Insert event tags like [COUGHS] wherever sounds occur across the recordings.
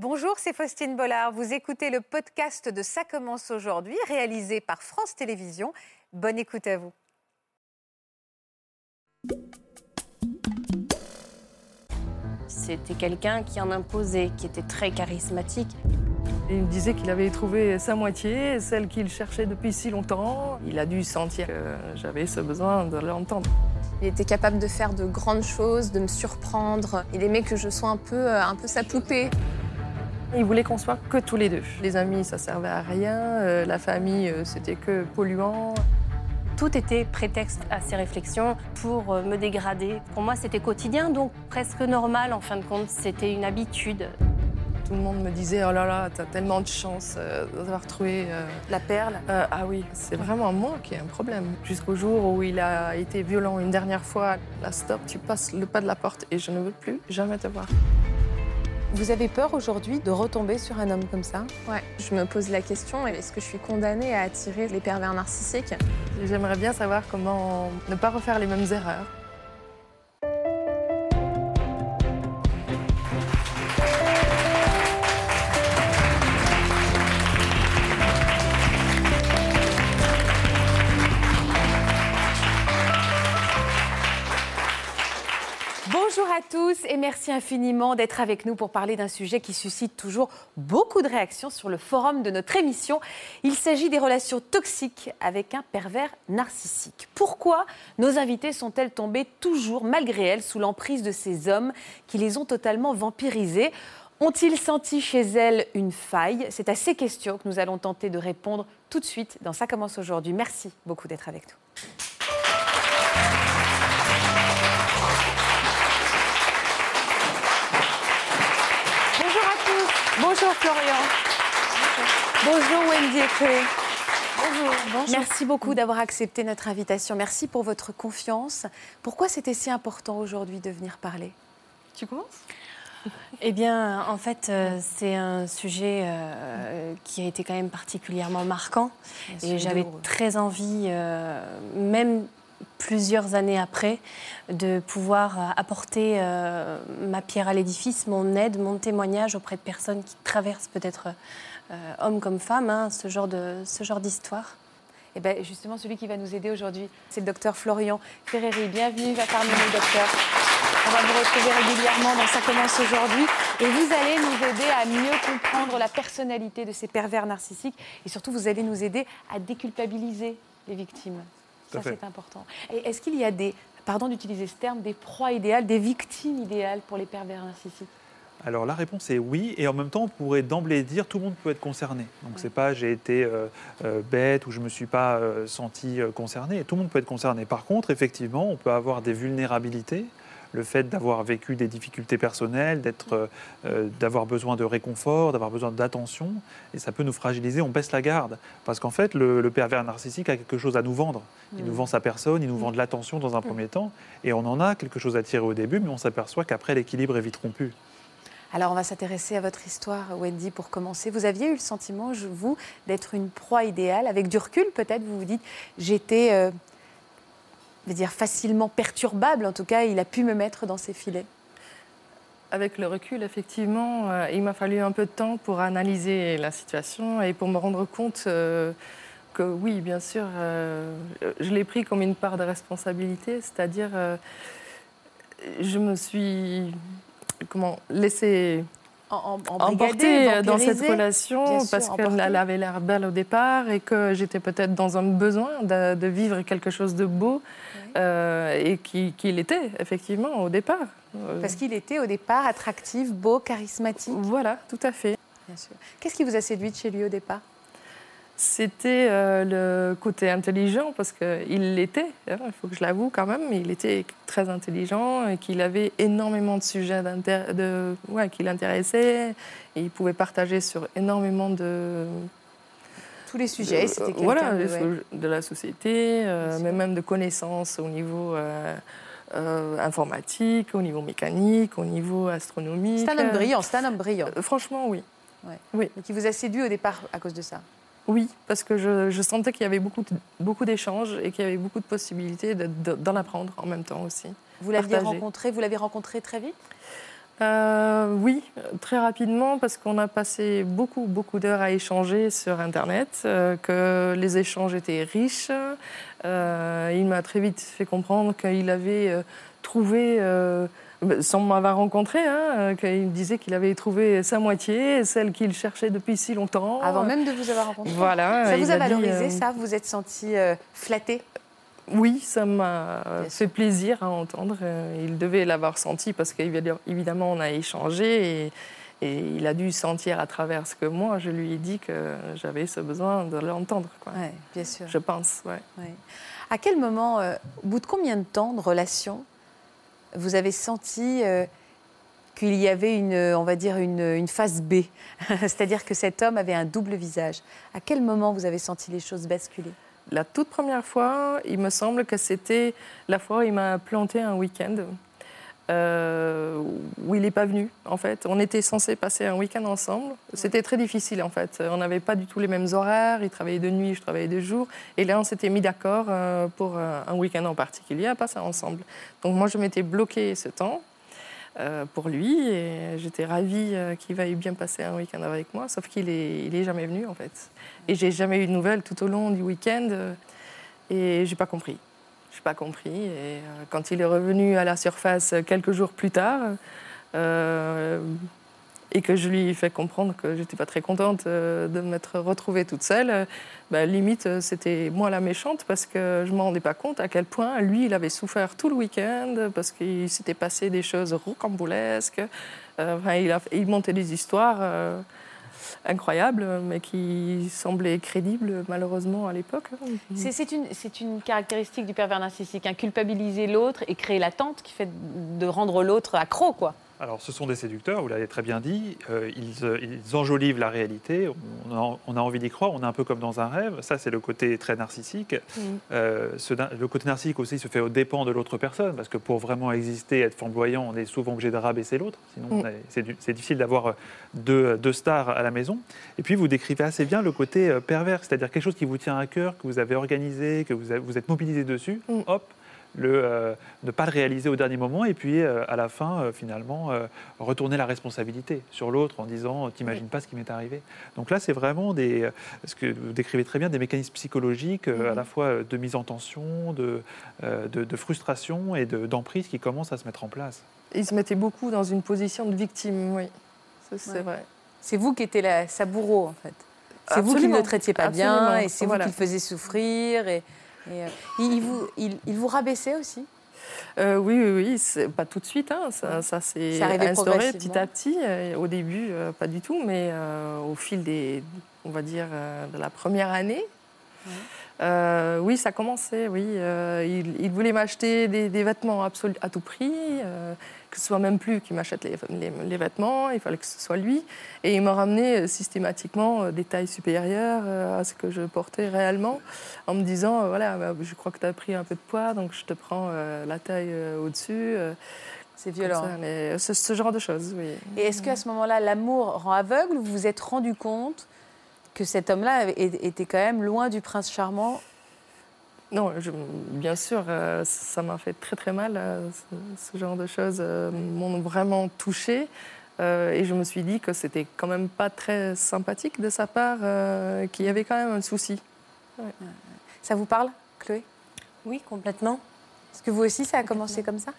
Bonjour, c'est Faustine Bollard. Vous écoutez le podcast de Ça commence aujourd'hui, réalisé par France Télévisions. Bonne écoute à vous. C'était quelqu'un qui en imposait, qui était très charismatique. Il me disait qu'il avait trouvé sa moitié, celle qu'il cherchait depuis si longtemps. Il a dû sentir que j'avais ce besoin de l'entendre. Il était capable de faire de grandes choses, de me surprendre. Il aimait que je sois un peu, euh, un peu sa poupée. Il voulait qu'on soit que tous les deux. Les amis, ça servait à rien. euh, la famille, euh, c'était que polluant. Tout était prétexte à ces réflexions pour euh, me dégrader. Pour moi, c'était quotidien, donc presque normal en fin de compte. C'était une habitude. Tout le monde me disait Oh là là, t'as tellement de chance euh, d'avoir trouvé euh, La perle. Euh, ah oui, c'est vraiment moi qui ai un problème. Jusqu'au jour où il a été violent une dernière fois, là stop, tu passes le pas de la porte et je ne veux plus jamais te voir. Vous avez peur aujourd'hui de retomber sur un homme comme ça? Ouais. Je me pose la question est-ce que je suis condamnée à attirer les pervers narcissiques? J'aimerais bien savoir comment ne pas refaire les mêmes erreurs. Bonjour à tous et merci infiniment d'être avec nous pour parler d'un sujet qui suscite toujours beaucoup de réactions sur le forum de notre émission. Il s'agit des relations toxiques avec un pervers narcissique. Pourquoi nos invités sont-elles tombées toujours, malgré elles, sous l'emprise de ces hommes qui les ont totalement vampirisées ont-ils senti chez elles une faille? C'est à ces questions que nous allons tenter de répondre tout de suite dans Ça commence aujourd'hui. Merci beaucoup d'être avec nous. Bonjour Florian. Bonjour Wendy et Chloé. Bonjour. Merci beaucoup d'avoir accepté notre invitation. Merci pour votre confiance. Pourquoi c'était si important aujourd'hui de venir parler? Tu commences? Eh bien, en fait, euh, c'est un sujet euh, qui a été quand même particulièrement marquant. Et j'avais très envie, euh, même plusieurs années après, de pouvoir euh, apporter euh, ma pierre à l'édifice, mon aide, mon témoignage auprès de personnes qui traversent peut-être, euh, hommes comme femmes, hein, ce genre d'histoire. Eh bien, justement, celui qui va nous aider aujourd'hui, c'est le docteur Florian Ferreri. Bienvenue parmi nous, docteur. On va vous retrouver régulièrement dans Ça commence aujourd'hui. Et vous allez nous aider à mieux comprendre la personnalité de ces pervers narcissiques. Et surtout, vous allez nous aider à déculpabiliser les victimes. Ça, c'est important. Et est-ce qu'il y a des, pardon d'utiliser ce terme, des proies idéales, des victimes idéales pour les pervers narcissiques? Alors la réponse est oui, et en même temps on pourrait d'emblée dire tout le monde peut être concerné. Donc c'est pas j'ai été euh, euh, bête ou je me suis pas euh, senti concerné. Tout le monde peut être concerné. Par contre, effectivement, on peut avoir des vulnérabilités. Le fait d'avoir vécu des difficultés personnelles, d'être, euh, euh, d'avoir besoin de réconfort, d'avoir besoin d'attention, et ça peut nous fragiliser. On baisse la garde parce qu'en fait, le, le pervers narcissique a quelque chose à nous vendre. Il nous vend sa personne, il nous vend de l'attention dans un premier temps, et on en a quelque chose à tirer au début, mais on s'aperçoit qu'après l'équilibre est vite rompu. Alors, on va s'intéresser à votre histoire, Wendy, pour commencer. Vous aviez eu le sentiment, vous, d'être une proie idéale. Avec du recul, peut-être, vous vous dites, j'étais, euh, je dire, facilement perturbable. En tout cas, il a pu me mettre dans ses filets. Avec le recul, effectivement, euh, il m'a fallu un peu de temps pour analyser la situation et pour me rendre compte euh, que oui, bien sûr, euh, je l'ai pris comme une part de responsabilité, c'est-à-dire je me suis comment laissé En, emporter brigadé, dans cette relation sûr, parce qu'elle avait l'air belle au départ et que j'étais peut-être dans un besoin de, de vivre quelque chose de beau euh, et qui- qu'il était effectivement au départ. Euh, Parce qu'il était au départ attractif, beau, charismatique. Voilà, tout à fait. Bien sûr. Qu'est-ce qui vous a séduit chez lui au départ? C'était euh, le côté intelligent, parce qu'il l'était, hein, il faut que je l'avoue quand même, mais il était très intelligent et qu'il avait énormément de sujets de, ouais, qui l'intéressaient. Et il pouvait partager sur énormément de, Tous les sujets, c'était euh, quelqu'un voilà, de- de, ouais. de la société, euh, mais même de connaissances au niveau euh, euh, informatique, au niveau mécanique, au niveau astronomique. C'est un homme brillant, c'est un homme brillant. franchement, oui. Donc il vous a séduit au départ à cause de ça? Oui, parce que je, je sentais qu'il y avait beaucoup, beaucoup d'échanges et qu'il y avait beaucoup de possibilités de- de- d'en apprendre en même temps aussi. Vous l'aviez rencontré, vous l'avez rencontré très vite? Euh, oui, très rapidement, parce qu'on a passé beaucoup, beaucoup d'heures à échanger sur Internet, euh, que les échanges étaient riches. Euh, il m'a très vite fait comprendre qu'il avait trouvé, sans m'avoir rencontré, hein, qu'il disait qu'il avait trouvé sa moitié, celle qu'il cherchait depuis si longtemps. Avant même de vous avoir rencontré Voilà. Ça vous a, valorisé, ça Vous êtes senti flatté? Oui, ça m'a fait plaisir à entendre. Euh, il devait l'avoir senti parce qu'évidemment, on a échangé et, il a dû sentir à travers ce que moi, je lui ai dit que j'avais ce besoin de l'entendre. Oui, bien sûr. Je pense, ouais. À quel moment, euh, au bout de combien de temps de relation, vous avez senti euh, qu'il y avait une, on va dire, une, une phase B [LAUGHS] C'est-à-dire que cet homme avait un double visage. À quel moment vous avez senti les choses basculer? La toute première fois, il me semble que c'était la fois où il m'a planté un week-end. Euh, où il n'est pas venu, en fait. On était censé passer un week-end ensemble. C'était très difficile, en fait. On n'avait pas du tout les mêmes horaires. Il travaillait de nuit, je travaillais de jour. Et là, on s'était mis d'accord euh, pour euh, un week-end en particulier à passer ensemble. Donc moi, je m'étais bloqué ce temps. Euh, pour lui. Et j'étais ravie qu'il veuille bien passer un week-end avec moi, sauf qu'il est, il est jamais venu en fait. Et j'ai jamais eu de nouvelles tout au long du week-end. Et j'ai pas compris. J'ai pas compris. Et quand il est revenu à la surface quelques jours plus tard, et que je lui ai fait comprendre que j'étais pas très contente euh, de m'être retrouvée toute seule, euh, bah, limite euh, c'était moi la méchante parce que je me rendais pas compte à quel point lui il avait souffert tout le week-end parce qu'il s'était passé des choses rocambolesques. il montait des histoires incroyables mais qui semblaient crédibles malheureusement à l'époque. C'est une, une, caractéristique du pervers narcissique, hein, culpabiliser l'autre et créer l'attente qui fait de rendre l'autre accro quoi. Alors, ce sont des séducteurs, vous l'avez très bien dit. Euh, euh, ils, enjolivent la réalité. On a, envie d'y croire. On est un peu comme dans un rêve. Ça, c'est le côté très narcissique. Mm. Euh, le côté narcissique aussi se fait au dépens de l'autre personne, parce que pour vraiment exister, être flamboyant, on est souvent obligé de rabaisser l'autre. Sinon, mm. c'est difficile d'avoir deux, stars à la maison. Et puis, vous décrivez assez bien le côté pervers, c'est-à-dire quelque chose qui vous tient à cœur, que vous avez organisé, que vous, vous êtes mobilisé dessus. Mm. Hop, le, euh, ne pas le réaliser au dernier moment et puis euh, à la fin, euh, finalement, retourner la responsabilité sur l'autre en disant T'imagines pas ce qui m'est arrivé. Donc là, c'est vraiment des, ce que vous décrivez très bien, des mécanismes psychologiques à la fois de mise en tension, de, de, frustration et d'emprise qui commencent à se mettre en place. Il se mettait beaucoup dans une position de victime, oui. C'est vrai. C'est vous qui étiez la, sa bourreau, en fait. C'est vous qui ne le traitiez pas bien et c'est vous qui le faisiez souffrir. Et... Euh, il, vous, il, vous rabaissait aussi? Euh, oui, oui, oui, pas tout de suite. Hein. Ça, ça s'est instauré petit à petit. Euh, au début, pas du tout, mais au fil des, on va dire, de la première année. Oui, ça commençait, oui. il, voulait m'acheter des, vêtements à tout prix que ce soit même plus qui m'achète les, les, vêtements, il fallait que ce soit lui. Et il m'a ramené euh, systématiquement euh, des tailles supérieures euh, à ce que je portais réellement, en me disant, voilà, bah, je crois que tu as pris un peu de poids, donc je te prends la taille au-dessus. C'est violent. Ce, ce, genre de choses, oui. Et est-ce qu'à ce moment-là, l'amour rend aveugle ou vous vous êtes rendu compte que cet homme-là était quand même loin du prince charmant non, bien sûr, euh, ça m'a fait très très mal. Euh, ce, genre de choses euh, m'ont vraiment touchée. et je me suis dit que c'était quand même pas très sympathique de sa part, qu'il y avait quand même un souci. Ça vous parle, Chloé? Oui, complètement. Est-ce que vous aussi, ça a commencé comme ça?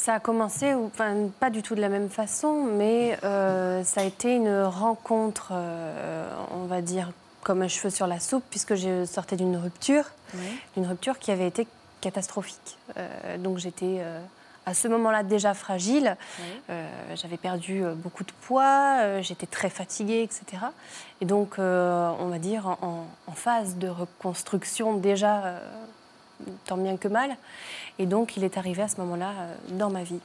Ça a commencé, enfin, pas du tout de la même façon, mais ça a été une rencontre, on va dire, comme un cheveu sur la soupe, puisque je sortais d'une rupture, d'une rupture qui avait été catastrophique. Euh, donc j'étais euh, à ce moment-là déjà fragile. Euh, j'avais perdu beaucoup de poids, j'étais très fatiguée, etc. Et donc, on va dire, en, phase de reconstruction déjà, tant bien que mal. Et donc, il est arrivé à ce moment-là dans ma vie.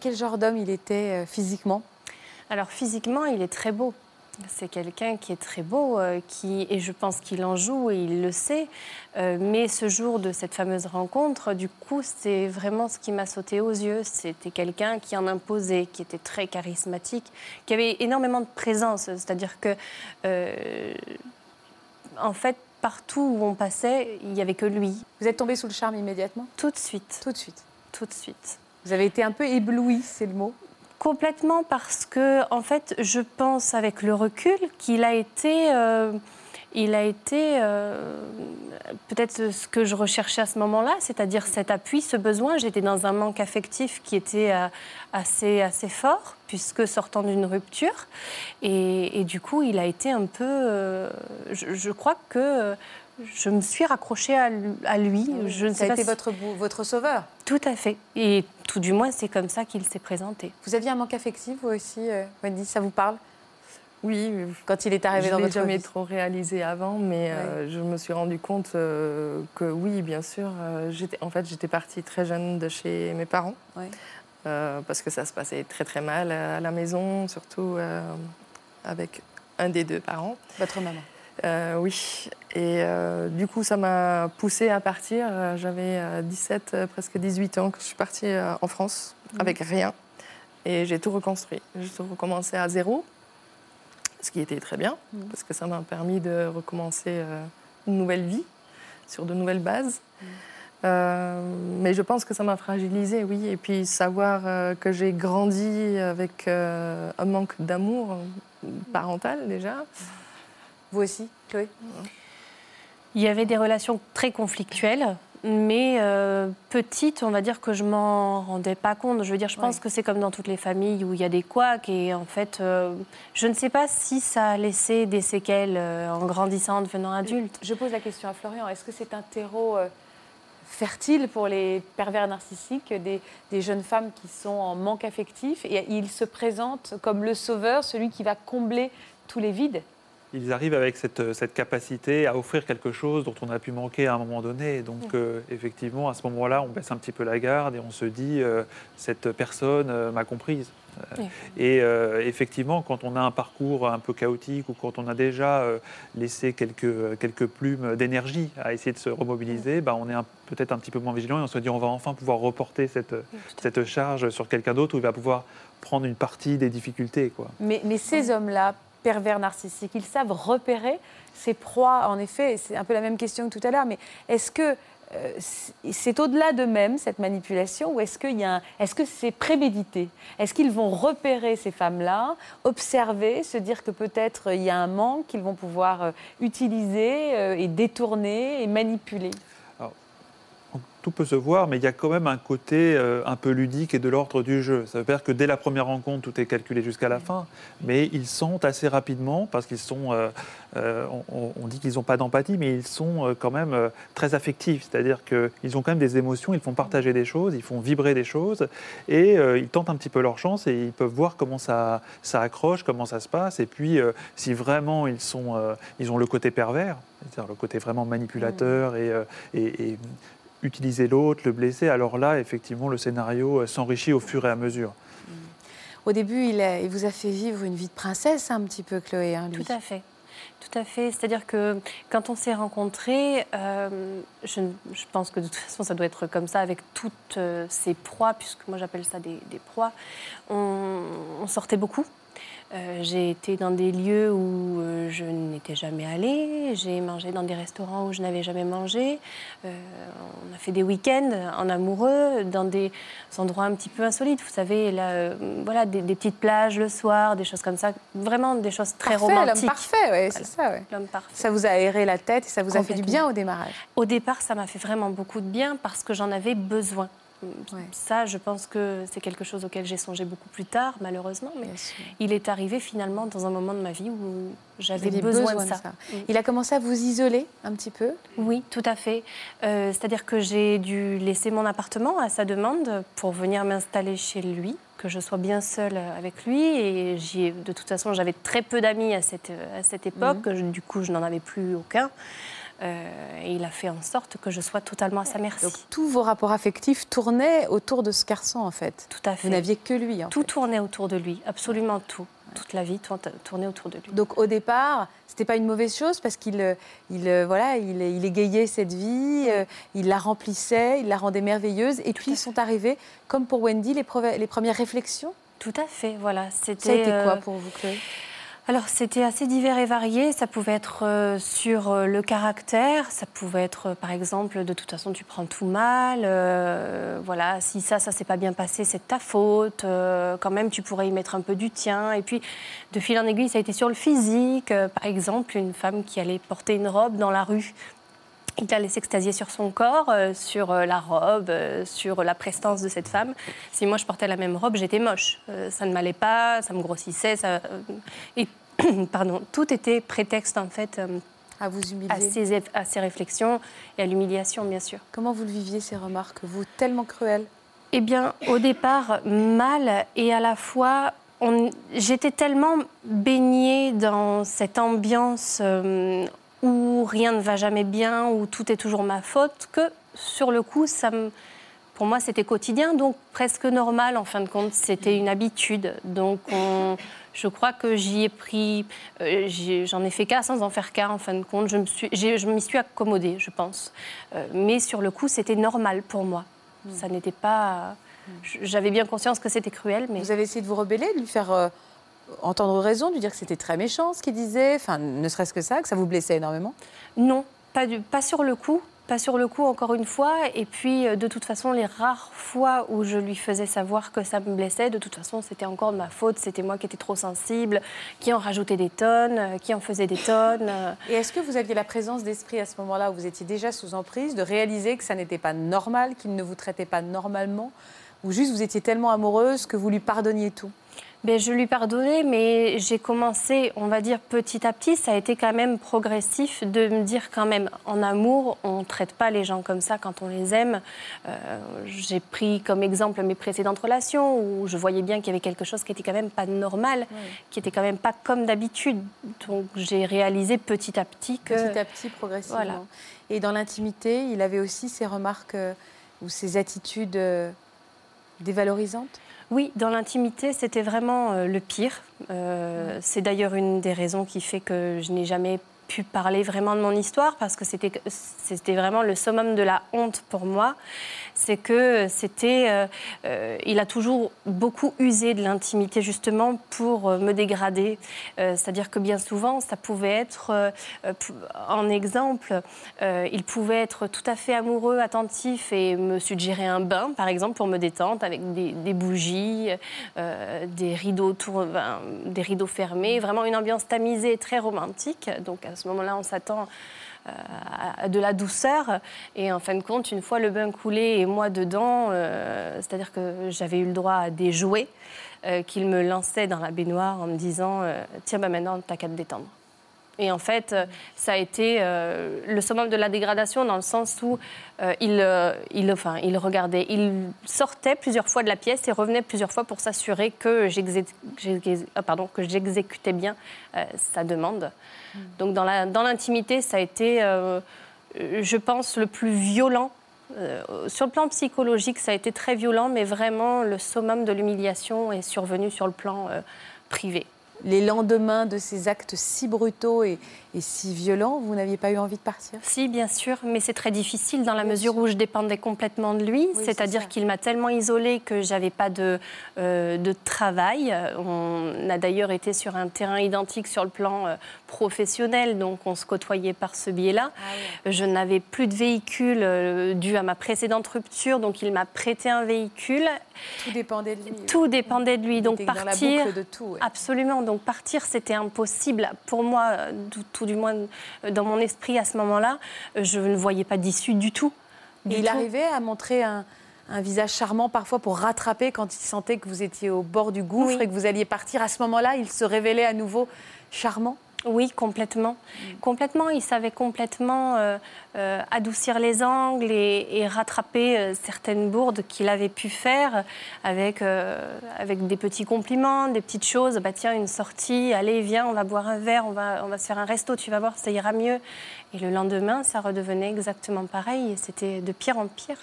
Quel genre d'homme il était physiquement? Alors, physiquement, il est très beau. C'est quelqu'un qui est très beau, euh, qui, et je pense qu'il en joue et il le sait. Euh, mais ce jour de cette fameuse rencontre, du coup, c'est vraiment ce qui m'a sauté aux yeux. C'était quelqu'un qui en imposait, qui était très charismatique, qui avait énormément de présence. C'est-à-dire que, euh, en fait, partout où on passait, il n'y avait que lui. Vous êtes tombé sous le charme immédiatement? Tout de suite. Tout de suite. Tout de suite. Vous avez été un peu ébloui, c'est le mot? Complètement parce que, en fait, je pense avec le recul qu'il a été, euh, il a été euh, peut-être ce que je recherchais à ce moment-là, c'est-à-dire cet appui, ce besoin. J'étais dans un manque affectif qui était euh, assez, assez fort, puisque sortant d'une rupture. Et, du coup, il a été un peu. Je, je, crois que je me suis raccrochée à, lui. Je ne Ça a été votre, votre sauveur Tout à fait. Et tout du moins, c'est comme ça qu'il s'est présenté. Vous aviez un manque affectif, vous aussi, euh, Wendy Ça vous parle? Oui. Quand il est arrivé dans votre vie Je jamais trop réalisé avant, mais euh, je me suis rendu compte euh, que oui, bien sûr. j'étais, en fait, j'étais partie très jeune de chez mes parents. parce que ça se passait très très mal à la maison, surtout avec un des deux parents. Votre maman euh, oui. Et euh, du coup, ça m'a poussée à partir. Euh, j'avais 17, presque 18 ans quand je suis partie en France, mhm. avec rien. Et j'ai tout reconstruit. J'ai tout recommencé à zéro, ce qui était très bien, mhm. parce que ça m'a permis de recommencer une nouvelle vie sur de nouvelles bases. Mhm. mais je pense que ça m'a fragilisée, oui. Et puis savoir que j'ai grandi avec un manque d'amour parental déjà. Vous aussi, Chloé? Il y avait des relations très conflictuelles, mais euh, petites, on va dire que je m'en rendais pas compte. Je veux dire, je pense que c'est comme dans toutes les familles où il y a des couacs et en fait, euh, je ne sais pas si ça a laissé des séquelles euh, en grandissant, en devenant adulte. Je pose la question à Florian. Est-ce que c'est un terreau fertile pour les pervers narcissiques, des, des, jeunes femmes qui sont en manque affectif et il se présente comme le sauveur, celui qui va combler tous les vides? Ils arrivent avec cette, cette, capacité à offrir quelque chose dont on a pu manquer à un moment donné. Donc, euh, effectivement, à ce moment-là, on baisse un petit peu la garde et on se dit euh, cette personne euh, m'a comprise. Et effectivement, quand on a un parcours un peu chaotique ou quand on a déjà laissé quelques, quelques plumes d'énergie à essayer de se remobiliser, bah, on est peut-être un petit peu moins vigilant et on se dit on va enfin pouvoir reporter cette, cette charge sur quelqu'un d'autre où il va pouvoir prendre une partie des difficultés. Quoi. Mais, mais ces hommes-là, pervers narcissiques. Ils savent repérer ces proies, en effet. C'est un peu la même question que tout à l'heure, mais est-ce que euh, c'est au-delà d'eux-mêmes, cette manipulation, ou est-ce, que c'est prémédité? Est-ce qu'ils vont repérer ces femmes-là, observer, se dire que peut-être il y a un manque qu'ils vont pouvoir euh, utiliser euh, et détourner et manipuler? Tout peut se voir, mais il y a quand même un côté euh, un peu ludique et de l'ordre du jeu. Ça veut dire que dès la première rencontre, tout est calculé jusqu'à la fin, mais ils sentent assez rapidement, parce qu'ils sont, euh, euh, on, dit qu'ils n'ont pas d'empathie, mais ils sont quand même très affectifs. C'est-à-dire qu'ils ont quand même des émotions, ils font partager des choses, ils font vibrer des choses, et ils tentent un petit peu leur chance et ils peuvent voir comment ça, ça accroche, comment ça se passe, et puis si vraiment ils, sont, ils ont le côté pervers, c'est-à-dire le côté vraiment manipulateur et utiliser l'autre, le blesser, alors là, effectivement, le scénario euh, s'enrichit au fur et à mesure. Au début, il, vous a fait vivre une vie de princesse un petit peu, Chloé. Hein, Tout à fait. Tout à fait. C'est-à-dire que quand on s'est rencontrés, euh, je, pense que de toute façon, ça doit être comme ça avec toutes euh, ces proies, puisque moi j'appelle ça des, proies. on, sortait beaucoup. Euh, j'ai été dans des lieux où euh, je n'étais jamais allée. J'ai mangé dans des restaurants où je n'avais jamais mangé. Euh, on a fait des week-ends en amoureux dans des endroits un petit peu insolites. Vous savez, là, voilà, des, petites plages le soir, des choses comme ça. Vraiment des choses très parfait, romantiques. L'homme parfait, oui, c'est ça. L'homme parfait. Ça vous a aéré la tête et ça vous a fait du bien au démarrage. Au départ, ça m'a fait vraiment beaucoup de bien parce que j'en avais besoin. Ça, je pense que c'est quelque chose auquel j'ai songé beaucoup plus tard, malheureusement. Mais il est arrivé finalement dans un moment de ma vie où j'avais besoin, de ça. Mm. Il a commencé à vous isoler un petit peu? Oui, tout à fait. Euh, c'est-à-dire que j'ai dû laisser mon appartement à sa demande pour venir m'installer chez lui que je sois bien seule avec lui. Et de toute façon, j'avais très peu d'amis à cette, à cette époque. Mm. Du coup, je n'en avais plus aucun. Euh, et il a fait en sorte que je sois totalement à sa merci. Donc tous vos rapports affectifs tournaient autour de ce garçon en fait. Tout à fait. Vous n'aviez que lui. En tout tournait autour de lui, absolument tout. Toute la vie tournait autour de lui. Donc au départ, c'était pas une mauvaise chose parce qu'il euh, il, euh, voilà, il, il, égayait cette vie, il la remplissait, il la rendait merveilleuse. Et puis sont arrivées, comme pour Wendy, les, les premières réflexions Tout à fait, voilà. C'était. Ça a été quoi pour vous, Chloé? Alors c'était assez divers et varié. Ça pouvait être euh, sur euh, le caractère, ça pouvait être euh, par exemple de toute façon tu prends tout mal, voilà si ça ça s'est pas bien passé c'est de ta faute. quand même tu pourrais y mettre un peu du tien. Et puis de fil en aiguille ça a été sur le physique. par exemple une femme qui allait porter une robe dans la rue il allait s'extasier sur son corps, sur la robe, sur la prestance de cette femme. Si moi je portais la même robe, j'étais moche. ça ne m'allait pas, ça me grossissait. Ça... Et [COUGHS] pardon, tout était prétexte en fait à vous humilier, à ces, réflexions et à l'humiliation bien sûr. Comment vous le viviez ces remarques, vous tellement cruelles? Eh bien, au départ mal et à la fois j'étais tellement baignée dans cette ambiance où rien ne va jamais bien, où tout est toujours ma faute, que sur le coup, ça pour moi, c'était quotidien, donc presque normal en fin de compte. C'était une habitude. Donc, je crois que j'y ai pris, euh, j'en ai, fait cas sans en faire cas en fin de compte. Je me suis, m'y suis accommodée, je pense. Euh, mais sur le coup, c'était normal pour moi. Hmm. Ça n'était pas. J'avais bien conscience que c'était cruel, mais. Vous avez essayé de vous rebeller, de lui faire euh, entendre raison, de lui dire que c'était très méchant ce qu'il disait, enfin, ne serait-ce que ça, que ça vous blessait énormément? Non, pas, du, pas sur le coup. Pas sur le coup, encore une fois. Et puis, euh, de toute façon, les rares fois où je lui faisais savoir que ça me blessait, de toute façon, c'était encore de ma faute. C'était moi qui étais trop sensible, qui en rajoutais des tonnes, euh, qui en faisait des tonnes. Euh. Et est-ce que vous aviez la présence d'esprit à ce moment-là où vous étiez déjà sous emprise, de réaliser que ça n'était pas normal, qu'il ne vous traitait pas normalement, ou juste vous étiez tellement amoureuse que vous lui pardonniez tout? Ben, je lui pardonnais, mais j'ai commencé, on va dire petit à petit, ça a été quand même progressif de me dire quand même, en amour, on ne traite pas les gens comme ça quand on les aime. Euh, j'ai pris comme exemple mes précédentes relations où je voyais bien qu'il y avait quelque chose qui était quand même pas normal, qui était quand même pas comme d'habitude. Donc j'ai réalisé petit à petit que... Petit à petit, progressivement. Voilà. Et dans l'intimité, il avait aussi ces remarques euh, ou ces attitudes euh, dévalorisantes? Oui, dans l'intimité, c'était vraiment euh, le pire. Euh, c'est d'ailleurs une des raisons qui fait que je n'ai jamais pu parler vraiment de mon histoire parce que c'était c'était vraiment le summum de la honte pour moi. C'est que c'était euh, euh, il a toujours beaucoup usé de l'intimité justement pour euh, me dégrader. C'est-à-dire que bien souvent ça pouvait être en exemple il pouvait être tout à fait amoureux attentif et me suggérer un bain par exemple pour me détendre avec des, bougies des rideaux des rideaux fermés. Vraiment une ambiance tamisée très romantique. Donc à ce moment-là, on s'attend euh, à de la douceur. Et en fin de compte, une fois le bain coulé et moi dedans, euh, c'est-à-dire que j'avais eu le droit à des jouets euh, qu'il me lançait dans la baignoire en me disant Tiens, bah maintenant, t'as qu'à te détendre. Et en fait, euh, ça a été euh, le summum de la dégradation dans le sens où euh, il, il, enfin, il regardait, il sortait plusieurs fois de la pièce et revenait plusieurs fois pour s'assurer que j'exécutais bien sa demande. Hmm. Donc dans l'intimité, dans ça a été, je pense, le plus violent. sur le plan psychologique, ça a été très violent, mais vraiment le summum de l'humiliation est survenu sur le plan privé les lendemains de ces actes si brutaux et, si violents, vous n'aviez pas eu envie de partir? Si, bien sûr, mais c'est très difficile dans la mesure où je dépendais complètement de lui. C'est-à-dire qu'il m'a tellement isolée que j'avais pas de, euh, de travail. On a d'ailleurs été sur un terrain identique sur le plan euh, professionnel, donc on se côtoyait par ce biais-là. Ah je n'avais plus de véhicule euh, dû à ma précédente rupture, donc il m'a prêté un véhicule. Tout dépendait de lui. Tout dépendait de lui, donc partir. Dans la de tout, Absolument, donc partir c'était impossible pour moi, tout, du moins dans mon esprit à ce moment-là. Je ne voyais pas d'issue du tout. Et il arrivait à montrer un, visage charmant parfois pour rattraper quand il sentait que vous étiez au bord du gouffre et que vous alliez partir. À ce moment-là, il se révélait à nouveau charmant oui, complètement. Complètement, il savait complètement euh, euh, adoucir les angles et, rattraper euh, certaines bourdes qu'il avait pu faire avec, avec des petits compliments, des petites choses. Bah tiens, une sortie, allez, viens, on va boire un verre, on va, on va se faire un resto, tu vas voir, ça ira mieux. Et le lendemain, ça redevenait exactement pareil c'était de pire en pire.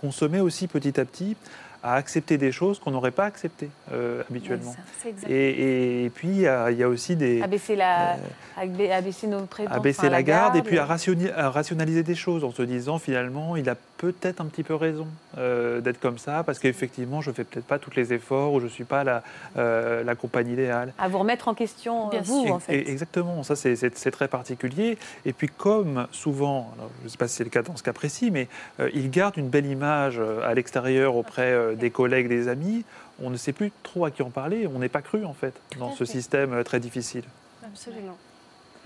Consommer aussi petit à petit à accepter des choses qu'on n'aurait pas acceptées euh, habituellement. C'est exact. Et, et puis, il y, a, il y a aussi des... Abaisser, la, ab- abaisser nos prétentions. abaisser enfin, la garde et puis à, euh, rationi- à rationaliser des choses en se disant finalement il a peut-être un petit peu raison euh, d'être comme ça parce qu'effectivement je fais peut-être pas tous les efforts ou je suis pas la, euh, la compagne idéale. à vous remettre en question, Bien vous, Et- en fait. et- exactement, ça c'est- très particulier. Et puis comme souvent, alors, je ne sais pas si c'est le cas dans ce cas précis, mais euh, il garde une belle image euh, à l'extérieur auprès euh, des collègues, des amis, on ne sait plus trop à qui en parler, on n'est pas cru en fait dans ce fait. système euh, très difficile. Absolument.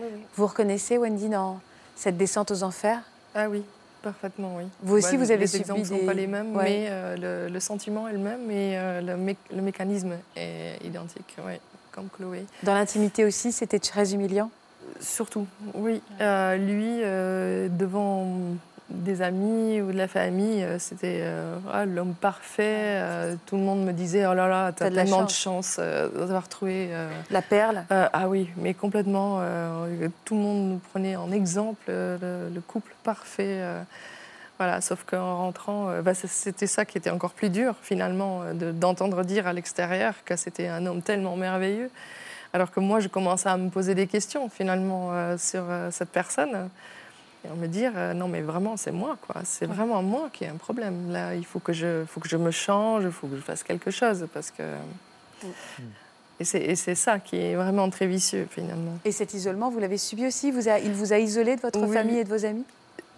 Oui, oui. Vous reconnaissez, Wendy, dans cette descente aux enfers? Ah oui, parfaitement, oui. Vous aussi, vous avez les subi exemples ne sont des- pas les mêmes, Ouais. mais euh, le, le sentiment est le même et euh, le, mé- le mécanisme est identique, oui, comme Chloé. Dans l'intimité aussi, c'était très humiliant? Surtout, oui. Euh, lui, euh, devant des amis ou de la famille, euh, c'était euh, ah, l'homme parfait. euh, tout le monde me disait Oh là là, T'as tellement de chance. d'avoir trouvé. La perle ah oui, mais complètement. tout le monde nous prenait en exemple le, le couple parfait. voilà, sauf qu'en rentrant, bah, c'était ça qui était encore plus dur finalement, de- d'entendre dire à l'extérieur que c'était un homme tellement merveilleux. Alors que moi, je commençais à me poser des questions finalement sur cette personne. Et à me dire, euh, non mais vraiment, c'est moi, quoi. C'est vraiment moi qui ai un problème. Là, il faut que je, faut que je me change, il faut que je fasse quelque chose parce que... Et c'est et c'est ça qui est vraiment très vicieux finalement. Et cet isolement, vous l'avez subi aussi? Vous a- Il vous a isolé de votre Oui. famille et de vos amis?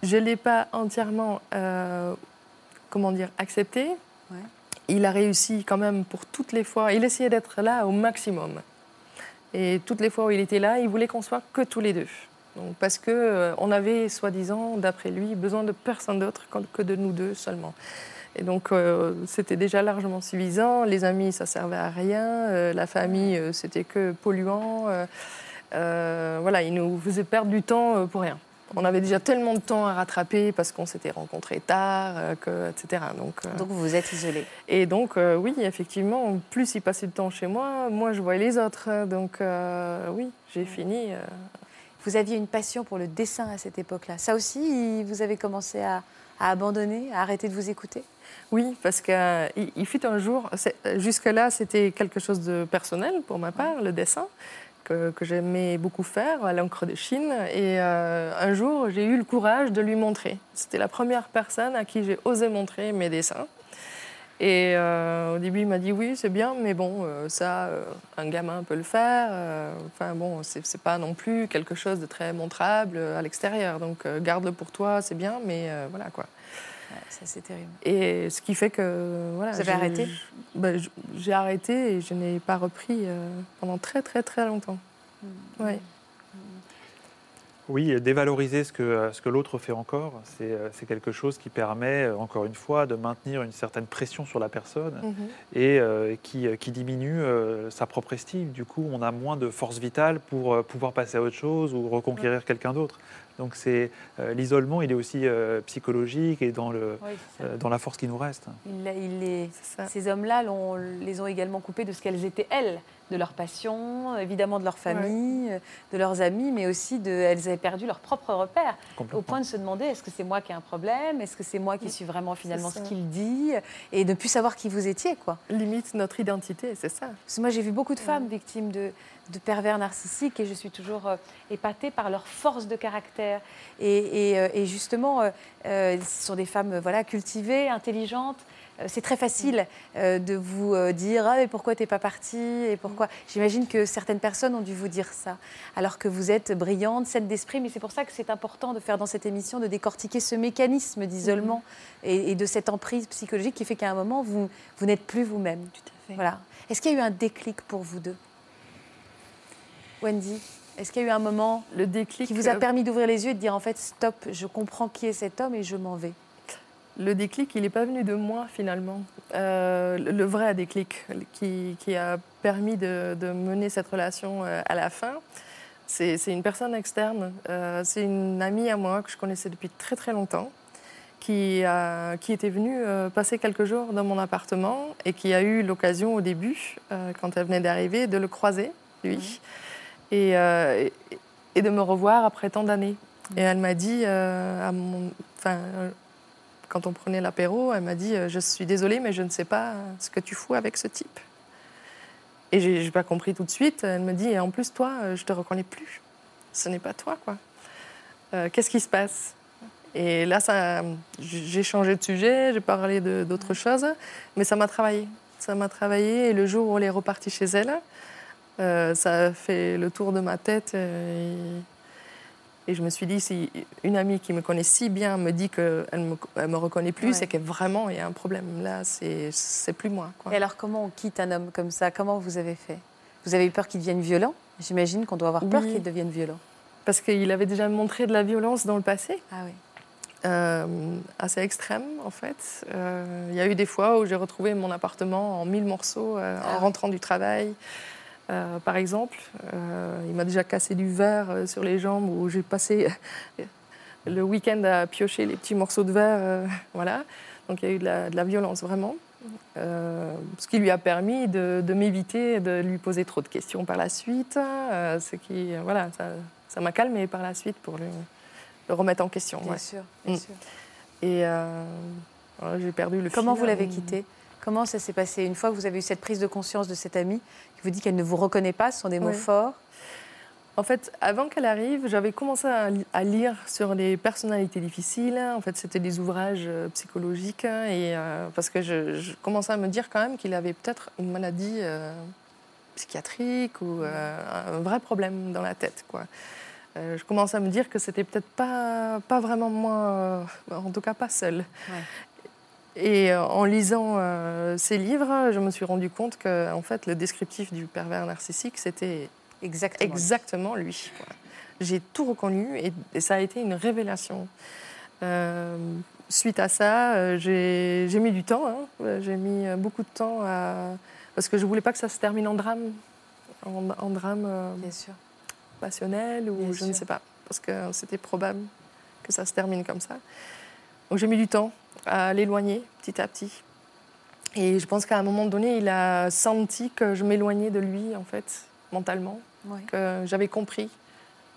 Je ne l'ai pas entièrement, euh, comment dire, accepté. Ouais. Il a réussi quand même pour toutes les fois. Il essayait d'être là au maximum. Et toutes les fois où il était là, il voulait qu'on soit que tous les deux. Donc, parce que euh, on avait, soi-disant, d'après lui, besoin de personne d'autre que- de nous deux seulement. Et donc, euh, c'était déjà largement suffisant. Les amis, ça servait à rien. Euh, la famille, c'était que polluant. Voilà, il nous faisait perdre du temps pour rien. On avait déjà tellement de temps à rattraper parce qu'on s'était rencontrés tard, que, etc. Donc, Donc vous vous êtes isolé. et donc, oui, effectivement, plus il passait de temps chez moi, moins je voyais les autres. Donc, oui, j'ai fini. Euh, Vous aviez une passion pour le dessin à cette époque-là. Ça aussi, vous avez commencé à, abandonner, à arrêter de vous écouter? Oui, parce qu'il il il fut un jour, jusque-là, c'était quelque chose de personnel pour ma part, le dessin, que, que j'aimais beaucoup faire à l'encre de Chine. Et euh, un jour, j'ai eu le courage de lui montrer. C'était la première personne à qui j'ai osé montrer mes dessins. Et euh, au début, il m'a dit oui, c'est bien, mais bon, euh, ça, euh, un gamin peut le faire. Enfin bon, c'est pas non plus quelque chose de très montrable à l'extérieur. Donc garde-le pour toi, c'est bien, mais voilà quoi. Ouais, Ça, c'est terrible. Et ce qui fait que voilà. Vous avez arrêté ben, J'ai arrêté et je n'ai pas repris pendant très très très longtemps. Hmm. Ouais. Oui, dévaloriser ce que, ce que l'autre fait encore, c'est euh, quelque chose qui permet, euh, encore une fois, de maintenir une certaine pression sur la personne Mhm. et euh, qui, qui diminue euh, sa propre estime. Du coup, on a moins de force vitale pour euh, pouvoir passer à autre chose ou reconquérir quelqu'un d'autre. Donc c'est euh, l'isolement, il est aussi euh, psychologique et dans, le, Oui, c'est ça. euh, dans la force qui nous reste. Il il. Ces hommes-là l'ont- les ont également coupés de ce qu'elles étaient elles, de leur passion, évidemment de leur famille, de leurs amis, mais aussi de, elles avaient perdu leur propre repère, au point de se demander est-ce que c'est moi qui ai un problème, est-ce que c'est moi qui suis vraiment finalement ce qu'il dit, et de ne plus savoir qui vous étiez, quoi. Limite notre identité, c'est ça. Parce que moi, j'ai vu beaucoup de femmes victimes de, de pervers narcissiques et je suis toujours euh, épatée par leur force de caractère. Et, et, euh, et justement, euh, euh, ce sont des femmes euh, voilà, cultivées, intelligentes. Euh, c'est très facile euh, de vous euh, dire ah mais pourquoi t'es pas partie et pourquoi j'imagine que certaines personnes ont dû vous dire ça alors que vous êtes brillante saine d'esprit mais c'est pour ça que c'est important de faire dans cette émission de décortiquer ce mécanisme d'isolement et, et de cette emprise psychologique qui fait qu'à un moment vous, vous n'êtes plus vous-même Tout à fait. voilà. Est-ce qu'il y a eu un déclic pour vous deux? Wendy, est-ce qu'il y a eu un moment Le déclic. qui vous a permis d'ouvrir les yeux et de dire en fait stop, je comprends qui est cet homme et je m'en vais? Le déclic, il n'est pas venu de moi finalement. Euh, le vrai déclic qui, qui a permis de, de mener cette relation euh, à la fin, c'est une personne externe. Euh, c'est une amie à moi que je connaissais depuis très très longtemps, qui, a- qui était venue passer quelques jours dans mon appartement et qui a eu l'occasion au début, euh, quand elle venait d'arriver, de le croiser, lui, et, euh, et- et de me revoir après tant d'années. Et elle m'a dit, à mon, quand on prenait l'apéro, elle m'a dit Je suis désolée, mais je ne sais pas ce que tu fous avec ce type. Et j'ai n'ai pas compris tout de suite. Elle me dit Et en plus, toi, je te reconnais plus. Ce n'est pas toi, quoi. Qu'est-ce qui se passe? Et là, j'ai changé de sujet, j'ai parlé d'autres choses, mais ça m'a travaillé. Ça m'a travaillé. Et le jour où elle est repartie chez elle, ça a fait le tour de ma tête. Et et je me suis dit, si une amie qui me connaît si bien me dit qu'elle ne me, me, reconnaît plus, c'est qu'il vraiment il y a un problème. Là, c'est plus moi. Quoi. Et alors, comment on quitte un homme comme ça? Comment vous avez fait? Vous avez eu peur qu'il devienne violent? J'imagine qu'on doit avoir peur qu'il devienne violent. Parce qu'il avait déjà montré de la violence dans le passé. Ah oui. Euh, assez extrême en fait. Euh, il y a eu des fois où j'ai retrouvé mon appartement en mille morceaux euh, en ah. rentrant du travail. Euh, par exemple. Euh, il m'a déjà cassé du verre euh, sur les jambes où j'ai passé [LAUGHS] le week-end à piocher les petits morceaux de verre. [LAUGHS] voilà. Donc il y a eu de la, violence vraiment. ce qui lui a permis de, m'éviter de lui poser trop de questions par la suite. ce qui, voilà, ça m'a calmé par la suite pour le, remettre en question. Bien sûr, bien mm. sûr. Et j'ai perdu le Comment vous l'avez quitté? Comment ça s'est passé Une fois que vous avez eu cette prise de conscience de cette amie, qui vous dit qu'elle ne vous reconnaît pas, ce sont des mots forts? En fait, avant qu'elle arrive, j'avais commencé à lire sur les personnalités difficiles. En fait, c'était des ouvrages euh, psychologiques. Et, euh, parce que je, commençais à me dire quand même qu'il avait peut-être une maladie euh, psychiatrique ou un vrai problème dans la tête. Quoi. je commençais à me dire que c'était peut-être pas, pas vraiment moi, en tout cas pas seule. Et euh, en lisant euh, ces livres, je me suis rendu compte que en fait, le descriptif du pervers narcissique, c'était exactement, exactement lui. J'ai tout reconnu et, ça a été une révélation. Euh, suite à ça, j'ai mis du temps. Hein. J'ai mis beaucoup de temps à... parce que je voulais pas que ça se termine en drame, en, drame Bien sûr. passionnel ou je ne sais pas, parce que c'était probable que ça se termine comme ça. Donc j'ai mis du temps à l'éloigner petit à petit. Et je pense qu'à un moment donné, il a senti que je m'éloignais de lui, en fait, mentalement, que j'avais compris